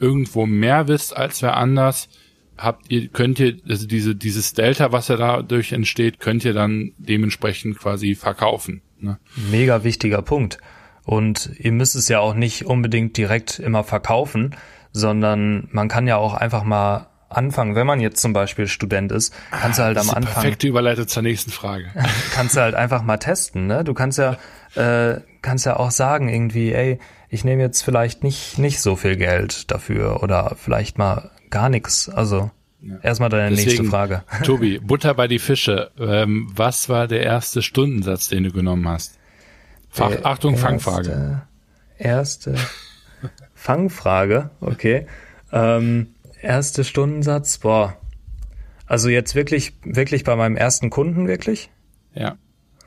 Speaker 2: irgendwo mehr wisst als wer anders, habt ihr, könnt ihr, also diese, dieses Delta, was ja dadurch entsteht, könnt ihr dann dementsprechend quasi verkaufen. Ne?
Speaker 1: Mega wichtiger Punkt. Und ihr müsst es ja auch nicht unbedingt direkt immer verkaufen, sondern man kann ja auch einfach mal anfangen, wenn man jetzt zum Beispiel Student ist, kannst du halt am Anfang.
Speaker 2: Perfekte Überleitung zur nächsten Frage.
Speaker 1: kannst du halt einfach mal testen, ne? Du kannst ja, äh, kannst ja auch sagen irgendwie, ey, ich nehme jetzt vielleicht nicht nicht so viel Geld dafür oder vielleicht mal gar nichts. Also ja. erstmal deine Deswegen, nächste Frage.
Speaker 2: Tobi, Butter bei die Fische. Ähm, was war der erste Stundensatz, den du genommen hast? Fach, Achtung, erste, Fangfrage.
Speaker 1: Erste Fangfrage, okay. Ähm, erste Stundensatz, boah. Also jetzt wirklich, wirklich bei meinem ersten Kunden wirklich?
Speaker 2: Ja.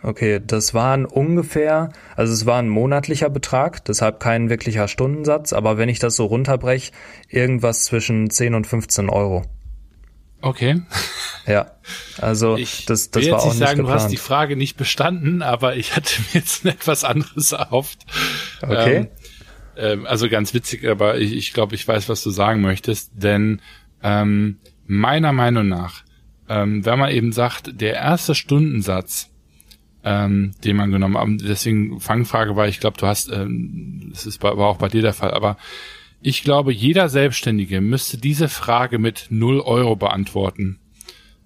Speaker 1: Okay, das waren ungefähr, also es war ein monatlicher Betrag, deshalb kein wirklicher Stundensatz, aber wenn ich das so runterbreche, irgendwas zwischen 10 und 15 Euro.
Speaker 2: Okay.
Speaker 1: Ja, also
Speaker 2: ich
Speaker 1: das, das
Speaker 2: will
Speaker 1: war
Speaker 2: jetzt
Speaker 1: auch
Speaker 2: nicht sagen, geplant. du hast die Frage nicht bestanden, aber ich hatte mir jetzt etwas anderes erhofft.
Speaker 1: Okay.
Speaker 2: Ähm, ähm, also ganz witzig, aber ich, ich glaube, ich weiß, was du sagen möchtest, denn ähm, meiner Meinung nach, ähm, wenn man eben sagt, der erste Stundensatz, ähm, den man genommen hat, deswegen Fangfrage war, ich glaube, du hast, ähm, das ist bei, war auch bei dir der Fall, aber ich glaube, jeder Selbstständige müsste diese Frage mit null Euro beantworten,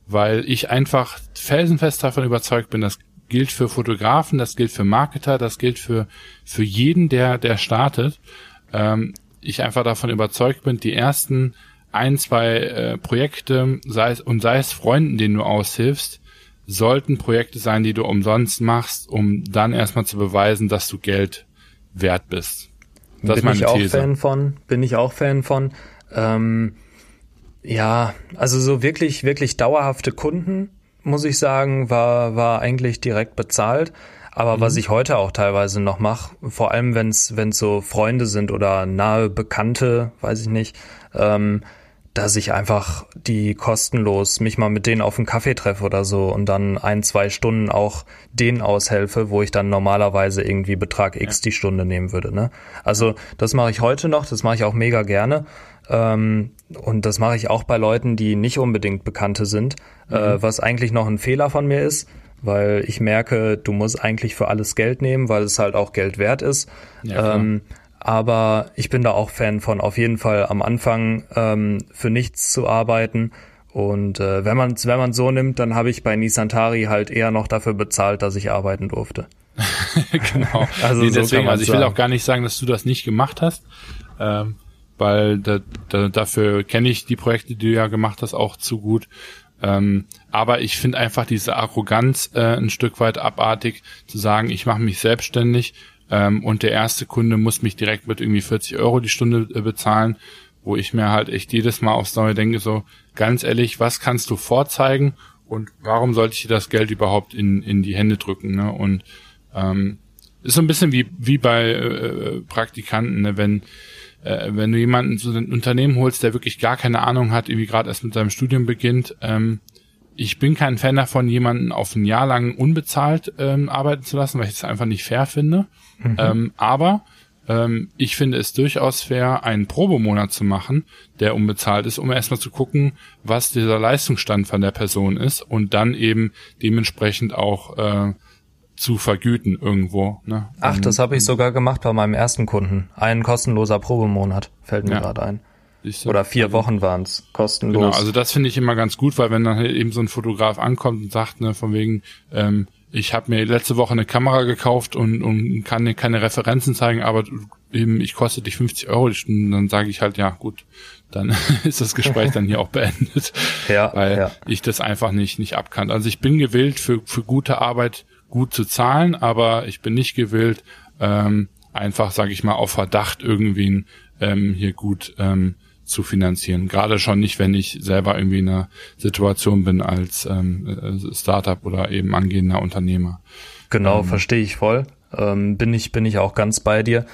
Speaker 2: weil ich einfach felsenfest davon überzeugt bin, dass gilt für Fotografen, das gilt für Marketer, das gilt für, für jeden, der, der startet. Ähm, ich einfach davon überzeugt bin, die ersten ein, zwei äh, Projekte, sei es, und sei es Freunden, denen du aushilfst, sollten Projekte sein, die du umsonst machst, um dann erstmal zu beweisen, dass du Geld wert bist.
Speaker 1: Das bin ist meine ich auch These. Fan von, bin ich auch Fan von. Ähm, ja, also so wirklich, wirklich dauerhafte Kunden muss ich sagen, war, war eigentlich direkt bezahlt. Aber mhm. was ich heute auch teilweise noch mache, vor allem wenn es so Freunde sind oder nahe Bekannte, weiß ich nicht, ähm, dass ich einfach die kostenlos mich mal mit denen auf einen Kaffee treffe oder so und dann ein, zwei Stunden auch denen aushelfe, wo ich dann normalerweise irgendwie Betrag X die Stunde nehmen würde. Ne? Also das mache ich heute noch, das mache ich auch mega gerne. Ähm, und das mache ich auch bei Leuten, die nicht unbedingt Bekannte sind, äh, mhm. äh, was eigentlich noch ein Fehler von mir ist, weil ich merke, du musst eigentlich für alles Geld nehmen, weil es halt auch Geld wert ist. Ja, ähm, aber ich bin da auch Fan von, auf jeden Fall am Anfang ähm, für nichts zu arbeiten. Und äh, wenn man es wenn man so nimmt, dann habe ich bei Nisantari halt eher noch dafür bezahlt, dass ich arbeiten durfte.
Speaker 2: genau. also nee, deswegen, so also ich will auch gar nicht sagen, dass du das nicht gemacht hast. Ähm, weil da, da, dafür kenne ich die Projekte, die du ja gemacht hast, auch zu gut. Ähm, aber ich finde einfach diese Arroganz äh, ein Stück weit abartig, zu sagen, ich mache mich selbstständig ähm, und der erste Kunde muss mich direkt mit irgendwie 40 Euro die Stunde äh, bezahlen, wo ich mir halt echt jedes Mal aufs Neue denke, so ganz ehrlich, was kannst du vorzeigen und warum sollte ich dir das Geld überhaupt in, in die Hände drücken? Ne? Und ähm, ist so ein bisschen wie, wie bei äh, Praktikanten, ne? wenn äh, wenn du jemanden zu einem Unternehmen holst, der wirklich gar keine Ahnung hat, irgendwie gerade erst mit seinem Studium beginnt, ähm, ich bin kein Fan davon, jemanden auf ein Jahr lang unbezahlt ähm, arbeiten zu lassen, weil ich es einfach nicht fair finde. Mhm. Ähm, aber ähm, ich finde es durchaus fair, einen Probemonat zu machen, der unbezahlt ist, um erstmal zu gucken, was dieser Leistungsstand von der Person ist und dann eben dementsprechend auch äh, zu vergüten irgendwo. Ne?
Speaker 1: Ach, das habe ich sogar gemacht bei meinem ersten Kunden. Ein kostenloser Probemonat fällt mir ja. gerade ein. Oder vier also, Wochen waren es kostenlos. Genau,
Speaker 2: also das finde ich immer ganz gut, weil wenn dann halt eben so ein Fotograf ankommt und sagt, ne, von wegen, ähm, ich habe mir letzte Woche eine Kamera gekauft und, und kann keine Referenzen zeigen, aber eben ich koste dich 50 Euro die Stunde, dann sage ich halt, ja gut, dann ist das Gespräch dann hier auch beendet, ja, weil ja. ich das einfach nicht nicht abkann. Also ich bin gewillt für für gute Arbeit gut zu zahlen, aber ich bin nicht gewillt ähm, einfach, sage ich mal, auf Verdacht irgendwie ähm, hier gut ähm, zu finanzieren. Gerade schon nicht, wenn ich selber irgendwie in einer Situation bin als ähm, äh, Startup oder eben angehender Unternehmer.
Speaker 1: Genau, ähm, verstehe ich voll. Ähm, bin ich bin ich auch ganz bei dir.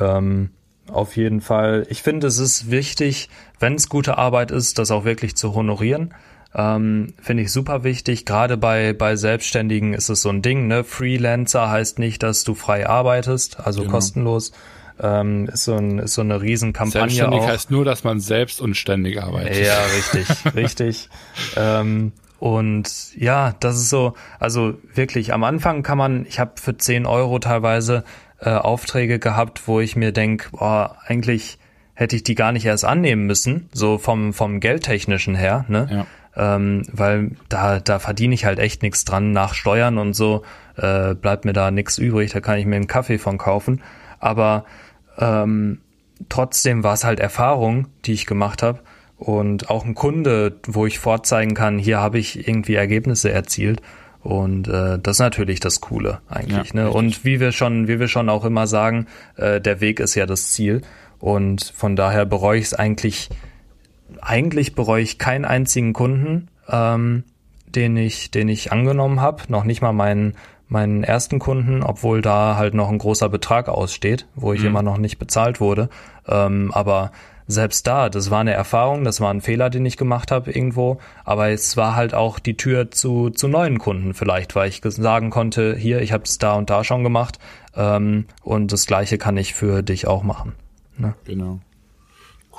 Speaker 1: Ähm, auf jeden Fall. Ich finde, es ist wichtig, wenn es gute Arbeit ist, das auch wirklich zu honorieren. Ähm, finde ich super wichtig. Gerade bei, bei Selbstständigen ist es so ein Ding, ne? Freelancer heißt nicht, dass du frei arbeitest, also genau. kostenlos. Ähm, ist, so ein, ist so eine Riesenkampagne.
Speaker 2: Selbstständig auch. heißt nur, dass man selbst und ständig arbeitet.
Speaker 1: Ja, richtig, richtig. Ähm, und ja, das ist so, also wirklich, am Anfang kann man, ich habe für 10 Euro teilweise äh, Aufträge gehabt, wo ich mir denk, boah, eigentlich hätte ich die gar nicht erst annehmen müssen, so vom, vom Geldtechnischen her, ne? Ja. Ähm, weil da, da verdiene ich halt echt nichts dran. Nach Steuern und so äh, bleibt mir da nichts übrig, da kann ich mir einen Kaffee von kaufen. Aber ähm, trotzdem war es halt Erfahrung, die ich gemacht habe. Und auch ein Kunde, wo ich vorzeigen kann, hier habe ich irgendwie Ergebnisse erzielt. Und äh, das ist natürlich das Coole eigentlich. Ja, ne? Und wie wir schon, wie wir schon auch immer sagen, äh, der Weg ist ja das Ziel. Und von daher bereue ich es eigentlich, eigentlich bereue ich keinen einzigen Kunden, ähm, den ich, den ich angenommen habe. Noch nicht mal meinen meinen ersten Kunden, obwohl da halt noch ein großer Betrag aussteht, wo ich mhm. immer noch nicht bezahlt wurde. Ähm, aber selbst da, das war eine Erfahrung, das war ein Fehler, den ich gemacht habe irgendwo, aber es war halt auch die Tür zu, zu neuen Kunden vielleicht, weil ich sagen konnte, hier, ich habe es da und da schon gemacht ähm, und das gleiche kann ich für dich auch machen. Ne?
Speaker 2: Genau.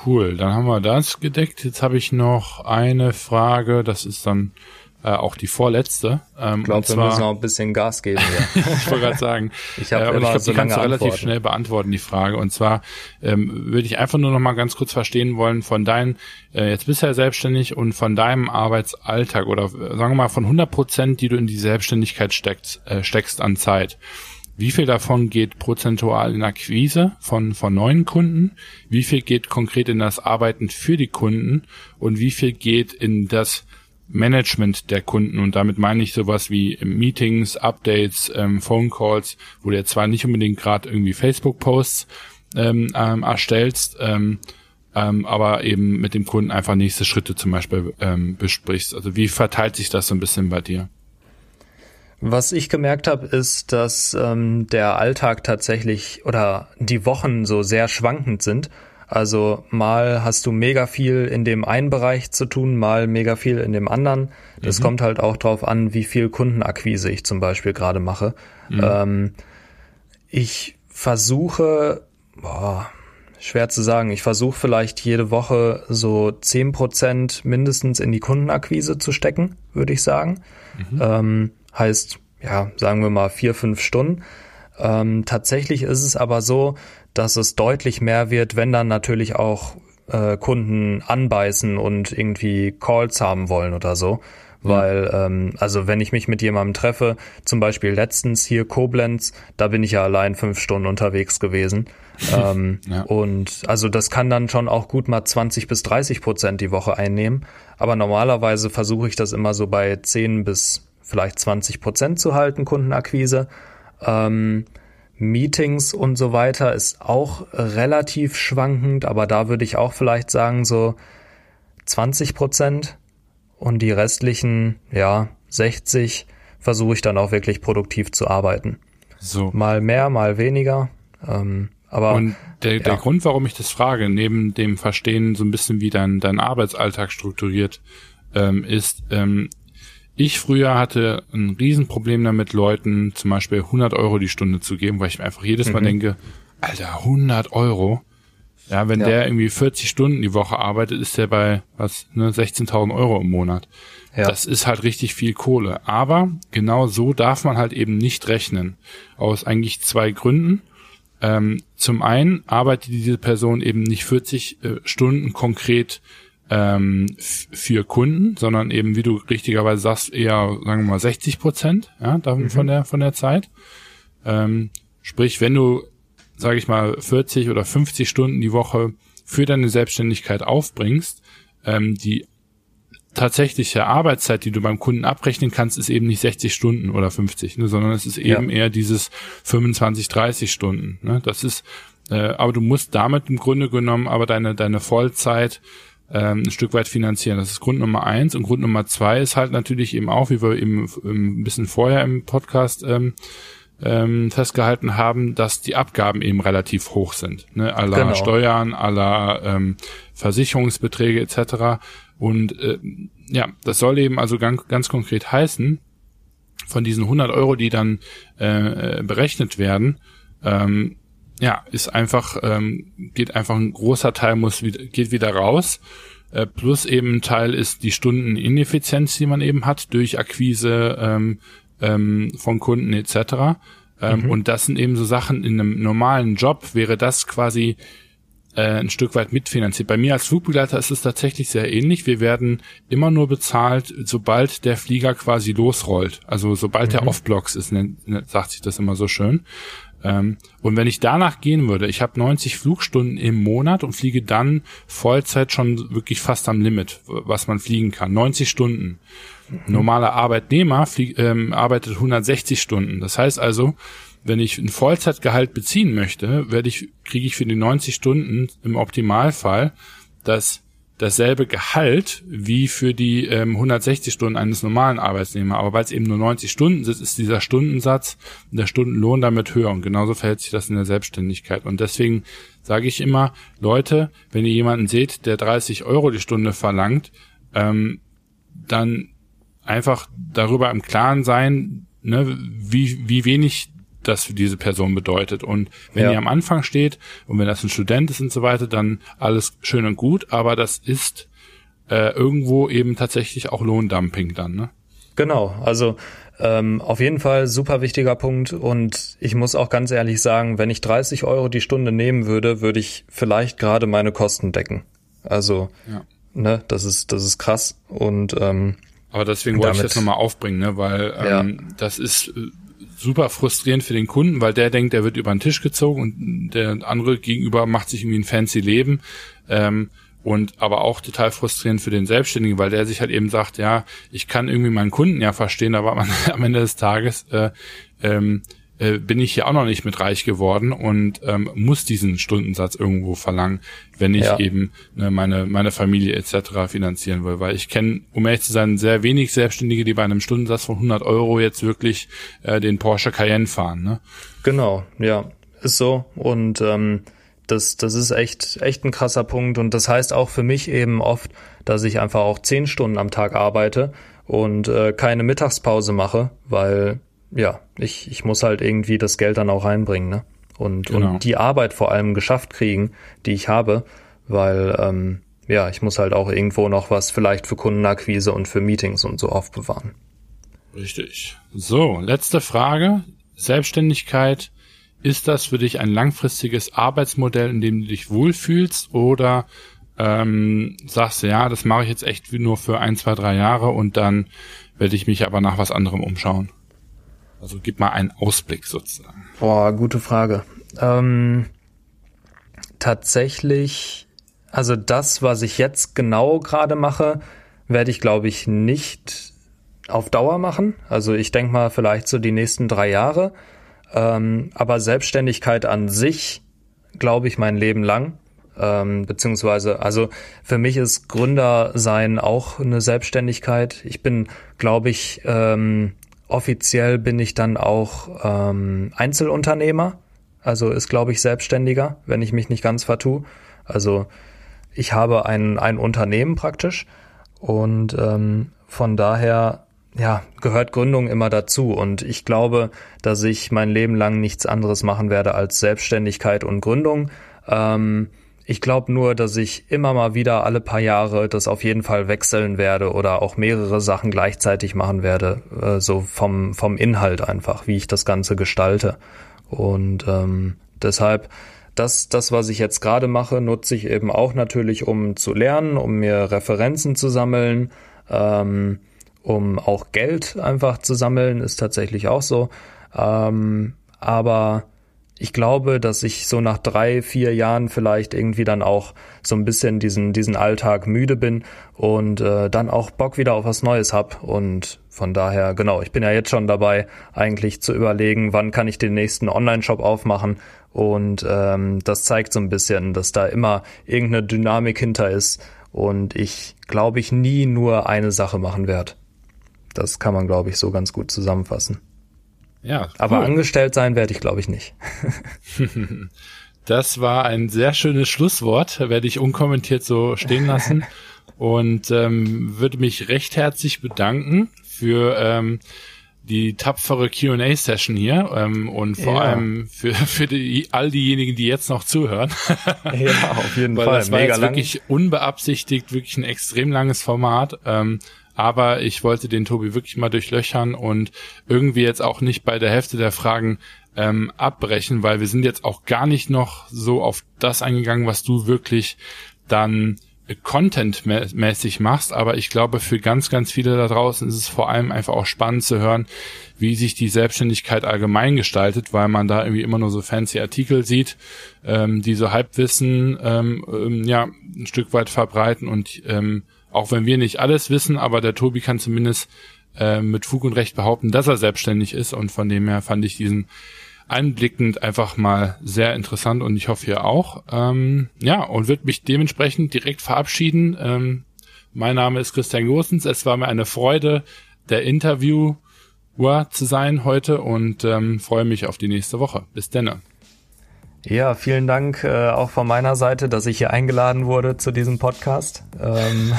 Speaker 2: Cool, dann haben wir das gedeckt. Jetzt habe ich noch eine Frage, das ist dann äh, auch die vorletzte.
Speaker 1: Ähm, ich glaube, wir müssen noch ein bisschen Gas geben. Ja.
Speaker 2: ich wollte gerade sagen, ich, hab äh, aber ich glaube, so die kannst du relativ Antworten. schnell beantworten, die Frage. Und zwar ähm, würde ich einfach nur noch mal ganz kurz verstehen wollen von deinen, äh, jetzt bist du ja selbstständig und von deinem Arbeitsalltag oder sagen wir mal von 100 Prozent, die du in die Selbstständigkeit steckst, äh, steckst an Zeit. Wie viel davon geht prozentual in Akquise von, von neuen Kunden? Wie viel geht konkret in das Arbeiten für die Kunden? Und wie viel geht in das Management der Kunden und damit meine ich sowas wie Meetings, Updates, ähm, Phone Calls, wo du jetzt zwar nicht unbedingt gerade irgendwie Facebook-Posts ähm, ähm, erstellst, ähm, ähm, aber eben mit dem Kunden einfach nächste Schritte zum Beispiel ähm, besprichst. Also wie verteilt sich das so ein bisschen bei dir?
Speaker 1: Was ich gemerkt habe, ist, dass ähm, der Alltag tatsächlich oder die Wochen so sehr schwankend sind. Also mal hast du mega viel in dem einen Bereich zu tun, mal mega viel in dem anderen. Das mhm. kommt halt auch drauf an, wie viel Kundenakquise ich zum Beispiel gerade mache. Mhm. Ähm, ich versuche, boah, schwer zu sagen, ich versuche vielleicht jede Woche so zehn Prozent mindestens in die Kundenakquise zu stecken, würde ich sagen. Mhm. Ähm, heißt, ja, sagen wir mal vier, fünf Stunden. Ähm, tatsächlich ist es aber so, dass es deutlich mehr wird, wenn dann natürlich auch äh, Kunden anbeißen und irgendwie Calls haben wollen oder so. Weil, ähm, also wenn ich mich mit jemandem treffe, zum Beispiel letztens hier Koblenz, da bin ich ja allein fünf Stunden unterwegs gewesen. ähm, ja. Und also das kann dann schon auch gut mal 20 bis 30 Prozent die Woche einnehmen. Aber normalerweise versuche ich das immer so bei 10 bis vielleicht 20 Prozent zu halten, Kundenakquise. Ähm, Meetings und so weiter ist auch relativ schwankend, aber da würde ich auch vielleicht sagen so 20 Prozent und die restlichen, ja, 60 versuche ich dann auch wirklich produktiv zu arbeiten. So. Mal mehr, mal weniger. Ähm, aber
Speaker 2: und der, ja. der Grund, warum ich das frage, neben dem Verstehen so ein bisschen, wie dein, dein Arbeitsalltag strukturiert ähm, ist, ähm, ich früher hatte ein Riesenproblem damit, Leuten zum Beispiel 100 Euro die Stunde zu geben, weil ich mir einfach jedes Mal mhm. denke, Alter, 100 Euro. Ja, wenn ja. der irgendwie 40 Stunden die Woche arbeitet, ist der bei was, ne, 16.000 Euro im Monat. Ja. Das ist halt richtig viel Kohle. Aber genau so darf man halt eben nicht rechnen. Aus eigentlich zwei Gründen. Ähm, zum einen arbeitet diese Person eben nicht 40 äh, Stunden konkret ähm, für Kunden, sondern eben, wie du richtigerweise sagst, eher, sagen wir mal, 60 Prozent ja, davon, mhm. von der von der Zeit. Ähm, sprich, wenn du, sage ich mal, 40 oder 50 Stunden die Woche für deine Selbstständigkeit aufbringst, ähm, die tatsächliche Arbeitszeit, die du beim Kunden abrechnen kannst, ist eben nicht 60 Stunden oder 50, ne, sondern es ist eben ja. eher dieses 25, 30 Stunden. Ne? Das ist, äh, aber du musst damit im Grunde genommen aber deine deine Vollzeit ähm, ein Stück weit finanzieren. Das ist Grund Nummer eins und Grund Nummer zwei ist halt natürlich eben auch, wie wir eben ein bisschen vorher im Podcast ähm, ähm, festgehalten haben, dass die Abgaben eben relativ hoch sind. Ne? Aller genau. Steuern, aller ähm, Versicherungsbeträge etc. Und äh, ja, das soll eben also ganz, ganz konkret heißen, von diesen 100 Euro, die dann äh, berechnet werden, ähm, ja, ist einfach, ähm, geht einfach ein großer Teil muss wieder, geht wieder raus. Äh, plus eben ein Teil ist die Stundenineffizienz, die man eben hat durch Akquise ähm, ähm, von Kunden etc. Ähm, mhm. Und das sind eben so Sachen in einem normalen Job wäre das quasi äh, ein Stück weit mitfinanziert. Bei mir als Flugbegleiter ist es tatsächlich sehr ähnlich. Wir werden immer nur bezahlt, sobald der Flieger quasi losrollt. Also sobald mhm. der Off-Blocks ist, nennt, sagt sich das immer so schön. Ähm, und wenn ich danach gehen würde, ich habe 90 Flugstunden im Monat und fliege dann Vollzeit schon wirklich fast am Limit, was man fliegen kann. 90 Stunden. Mhm. Normaler Arbeitnehmer flieg, ähm, arbeitet 160 Stunden. Das heißt also, wenn ich ein Vollzeitgehalt beziehen möchte, werde ich, kriege ich für die 90 Stunden im Optimalfall das dasselbe Gehalt wie für die ähm, 160 Stunden eines normalen Arbeitsnehmers. Aber weil es eben nur 90 Stunden sind, ist dieser Stundensatz, der Stundenlohn damit höher. Und genauso verhält sich das in der Selbstständigkeit. Und deswegen sage ich immer, Leute, wenn ihr jemanden seht, der 30 Euro die Stunde verlangt, ähm, dann einfach darüber im Klaren sein, ne, wie, wie wenig das für diese Person bedeutet. Und wenn ja. ihr am Anfang steht und wenn das ein Student ist und so weiter, dann alles schön und gut, aber das ist äh, irgendwo eben tatsächlich auch Lohndumping dann, ne?
Speaker 1: Genau, also ähm, auf jeden Fall super wichtiger Punkt und ich muss auch ganz ehrlich sagen, wenn ich 30 Euro die Stunde nehmen würde, würde ich vielleicht gerade meine Kosten decken. Also, ja. ne, das ist, das ist krass und ähm,
Speaker 2: aber deswegen wollte ich das nochmal aufbringen, ne? weil ähm, ja. das ist äh, super frustrierend für den Kunden, weil der denkt, der wird über den Tisch gezogen und der andere gegenüber macht sich irgendwie ein fancy Leben. Ähm, und aber auch total frustrierend für den Selbstständigen, weil der sich halt eben sagt, ja, ich kann irgendwie meinen Kunden ja verstehen, aber am Ende des Tages äh, ähm, äh, bin ich hier auch noch nicht mit reich geworden und ähm, muss diesen Stundensatz irgendwo verlangen, wenn ich ja. eben ne, meine meine Familie etc. finanzieren will. Weil ich kenne, um ehrlich zu sein, sehr wenig Selbstständige, die bei einem Stundensatz von 100 Euro jetzt wirklich äh, den Porsche Cayenne fahren. Ne?
Speaker 1: Genau, ja, ist so und ähm, das, das ist echt, echt ein krasser Punkt. Und das heißt auch für mich eben oft, dass ich einfach auch zehn Stunden am Tag arbeite und äh, keine Mittagspause mache, weil ja, ich, ich muss halt irgendwie das Geld dann auch reinbringen, ne? Und, genau. und die Arbeit vor allem geschafft kriegen, die ich habe, weil ähm, ja, ich muss halt auch irgendwo noch was vielleicht für Kundenakquise und für Meetings und so aufbewahren.
Speaker 2: Richtig. So, letzte Frage. Selbstständigkeit, ist das für dich ein langfristiges Arbeitsmodell, in dem du dich wohlfühlst oder ähm, sagst du, ja, das mache ich jetzt echt nur für ein, zwei, drei Jahre und dann werde ich mich aber nach was anderem umschauen? Also gib mal einen Ausblick sozusagen.
Speaker 1: Boah, gute Frage. Ähm, tatsächlich, also das, was ich jetzt genau gerade mache, werde ich, glaube ich, nicht auf Dauer machen. Also ich denke mal vielleicht so die nächsten drei Jahre. Ähm, aber Selbstständigkeit an sich, glaube ich, mein Leben lang. Ähm, beziehungsweise, also für mich ist Gründer sein auch eine Selbstständigkeit. Ich bin, glaube ich, ähm, offiziell bin ich dann auch ähm, Einzelunternehmer, also ist, glaube ich, Selbstständiger, wenn ich mich nicht ganz vertue. Also ich habe ein, ein Unternehmen praktisch und ähm, von daher ja, gehört Gründung immer dazu. Und ich glaube, dass ich mein Leben lang nichts anderes machen werde als Selbstständigkeit und Gründung. Ähm, ich glaube nur, dass ich immer mal wieder alle paar Jahre das auf jeden Fall wechseln werde oder auch mehrere Sachen gleichzeitig machen werde, äh, so vom, vom Inhalt einfach, wie ich das Ganze gestalte. Und ähm, deshalb, das, das, was ich jetzt gerade mache, nutze ich eben auch natürlich, um zu lernen, um mir Referenzen zu sammeln, ähm, um auch Geld einfach zu sammeln, ist tatsächlich auch so. Ähm, aber ich glaube, dass ich so nach drei, vier Jahren vielleicht irgendwie dann auch so ein bisschen diesen, diesen Alltag müde bin und äh, dann auch Bock wieder auf was Neues hab. Und von daher, genau, ich bin ja jetzt schon dabei, eigentlich zu überlegen, wann kann ich den nächsten Online-Shop aufmachen. Und ähm, das zeigt so ein bisschen, dass da immer irgendeine Dynamik hinter ist und ich, glaube ich, nie nur eine Sache machen werde. Das kann man, glaube ich, so ganz gut zusammenfassen. Ja. Cool. Aber angestellt sein werde ich, glaube ich, nicht.
Speaker 2: das war ein sehr schönes Schlusswort, werde ich unkommentiert so stehen lassen und ähm, würde mich recht herzlich bedanken für ähm, die tapfere Q&A-Session hier ähm, und vor ja. allem für, für die, all diejenigen, die jetzt noch zuhören.
Speaker 1: ja, auf jeden
Speaker 2: Weil
Speaker 1: Fall.
Speaker 2: Das war Mega jetzt lang. wirklich unbeabsichtigt, wirklich ein extrem langes Format. Ähm, aber ich wollte den Tobi wirklich mal durchlöchern und irgendwie jetzt auch nicht bei der Hälfte der Fragen ähm, abbrechen, weil wir sind jetzt auch gar nicht noch so auf das eingegangen, was du wirklich dann contentmäßig machst, aber ich glaube, für ganz, ganz viele da draußen ist es vor allem einfach auch spannend zu hören, wie sich die Selbstständigkeit allgemein gestaltet, weil man da irgendwie immer nur so fancy Artikel sieht, ähm, die so Halbwissen ähm, ähm, ja ein Stück weit verbreiten und ähm, auch wenn wir nicht alles wissen, aber der Tobi kann zumindest äh, mit Fug und Recht behaupten, dass er selbstständig ist und von dem her fand ich diesen einblickend einfach mal sehr interessant und ich hoffe ihr auch. Ähm, ja, und würde mich dementsprechend direkt verabschieden. Ähm, mein Name ist Christian Gosens. Es war mir eine Freude, der Interviewer zu sein heute und ähm, freue mich auf die nächste Woche. Bis denne.
Speaker 1: Ja, vielen Dank äh, auch von meiner Seite, dass ich hier eingeladen wurde zu diesem Podcast. Ähm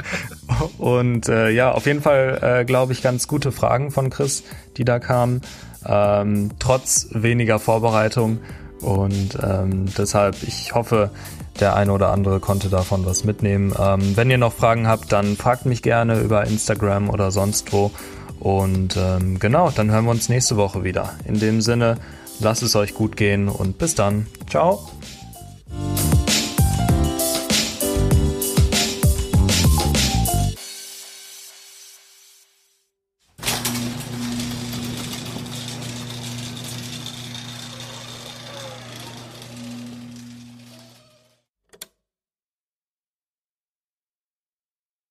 Speaker 1: und äh, ja, auf jeden Fall, äh, glaube ich, ganz gute Fragen von Chris, die da kamen, ähm, trotz weniger Vorbereitung. Und ähm, deshalb, ich hoffe, der eine oder andere konnte davon was mitnehmen. Ähm, wenn ihr noch Fragen habt, dann fragt mich gerne über Instagram oder sonst wo. Und ähm, genau, dann hören wir uns nächste Woche wieder. In dem Sinne, Lasst es euch gut gehen und bis dann. Ciao.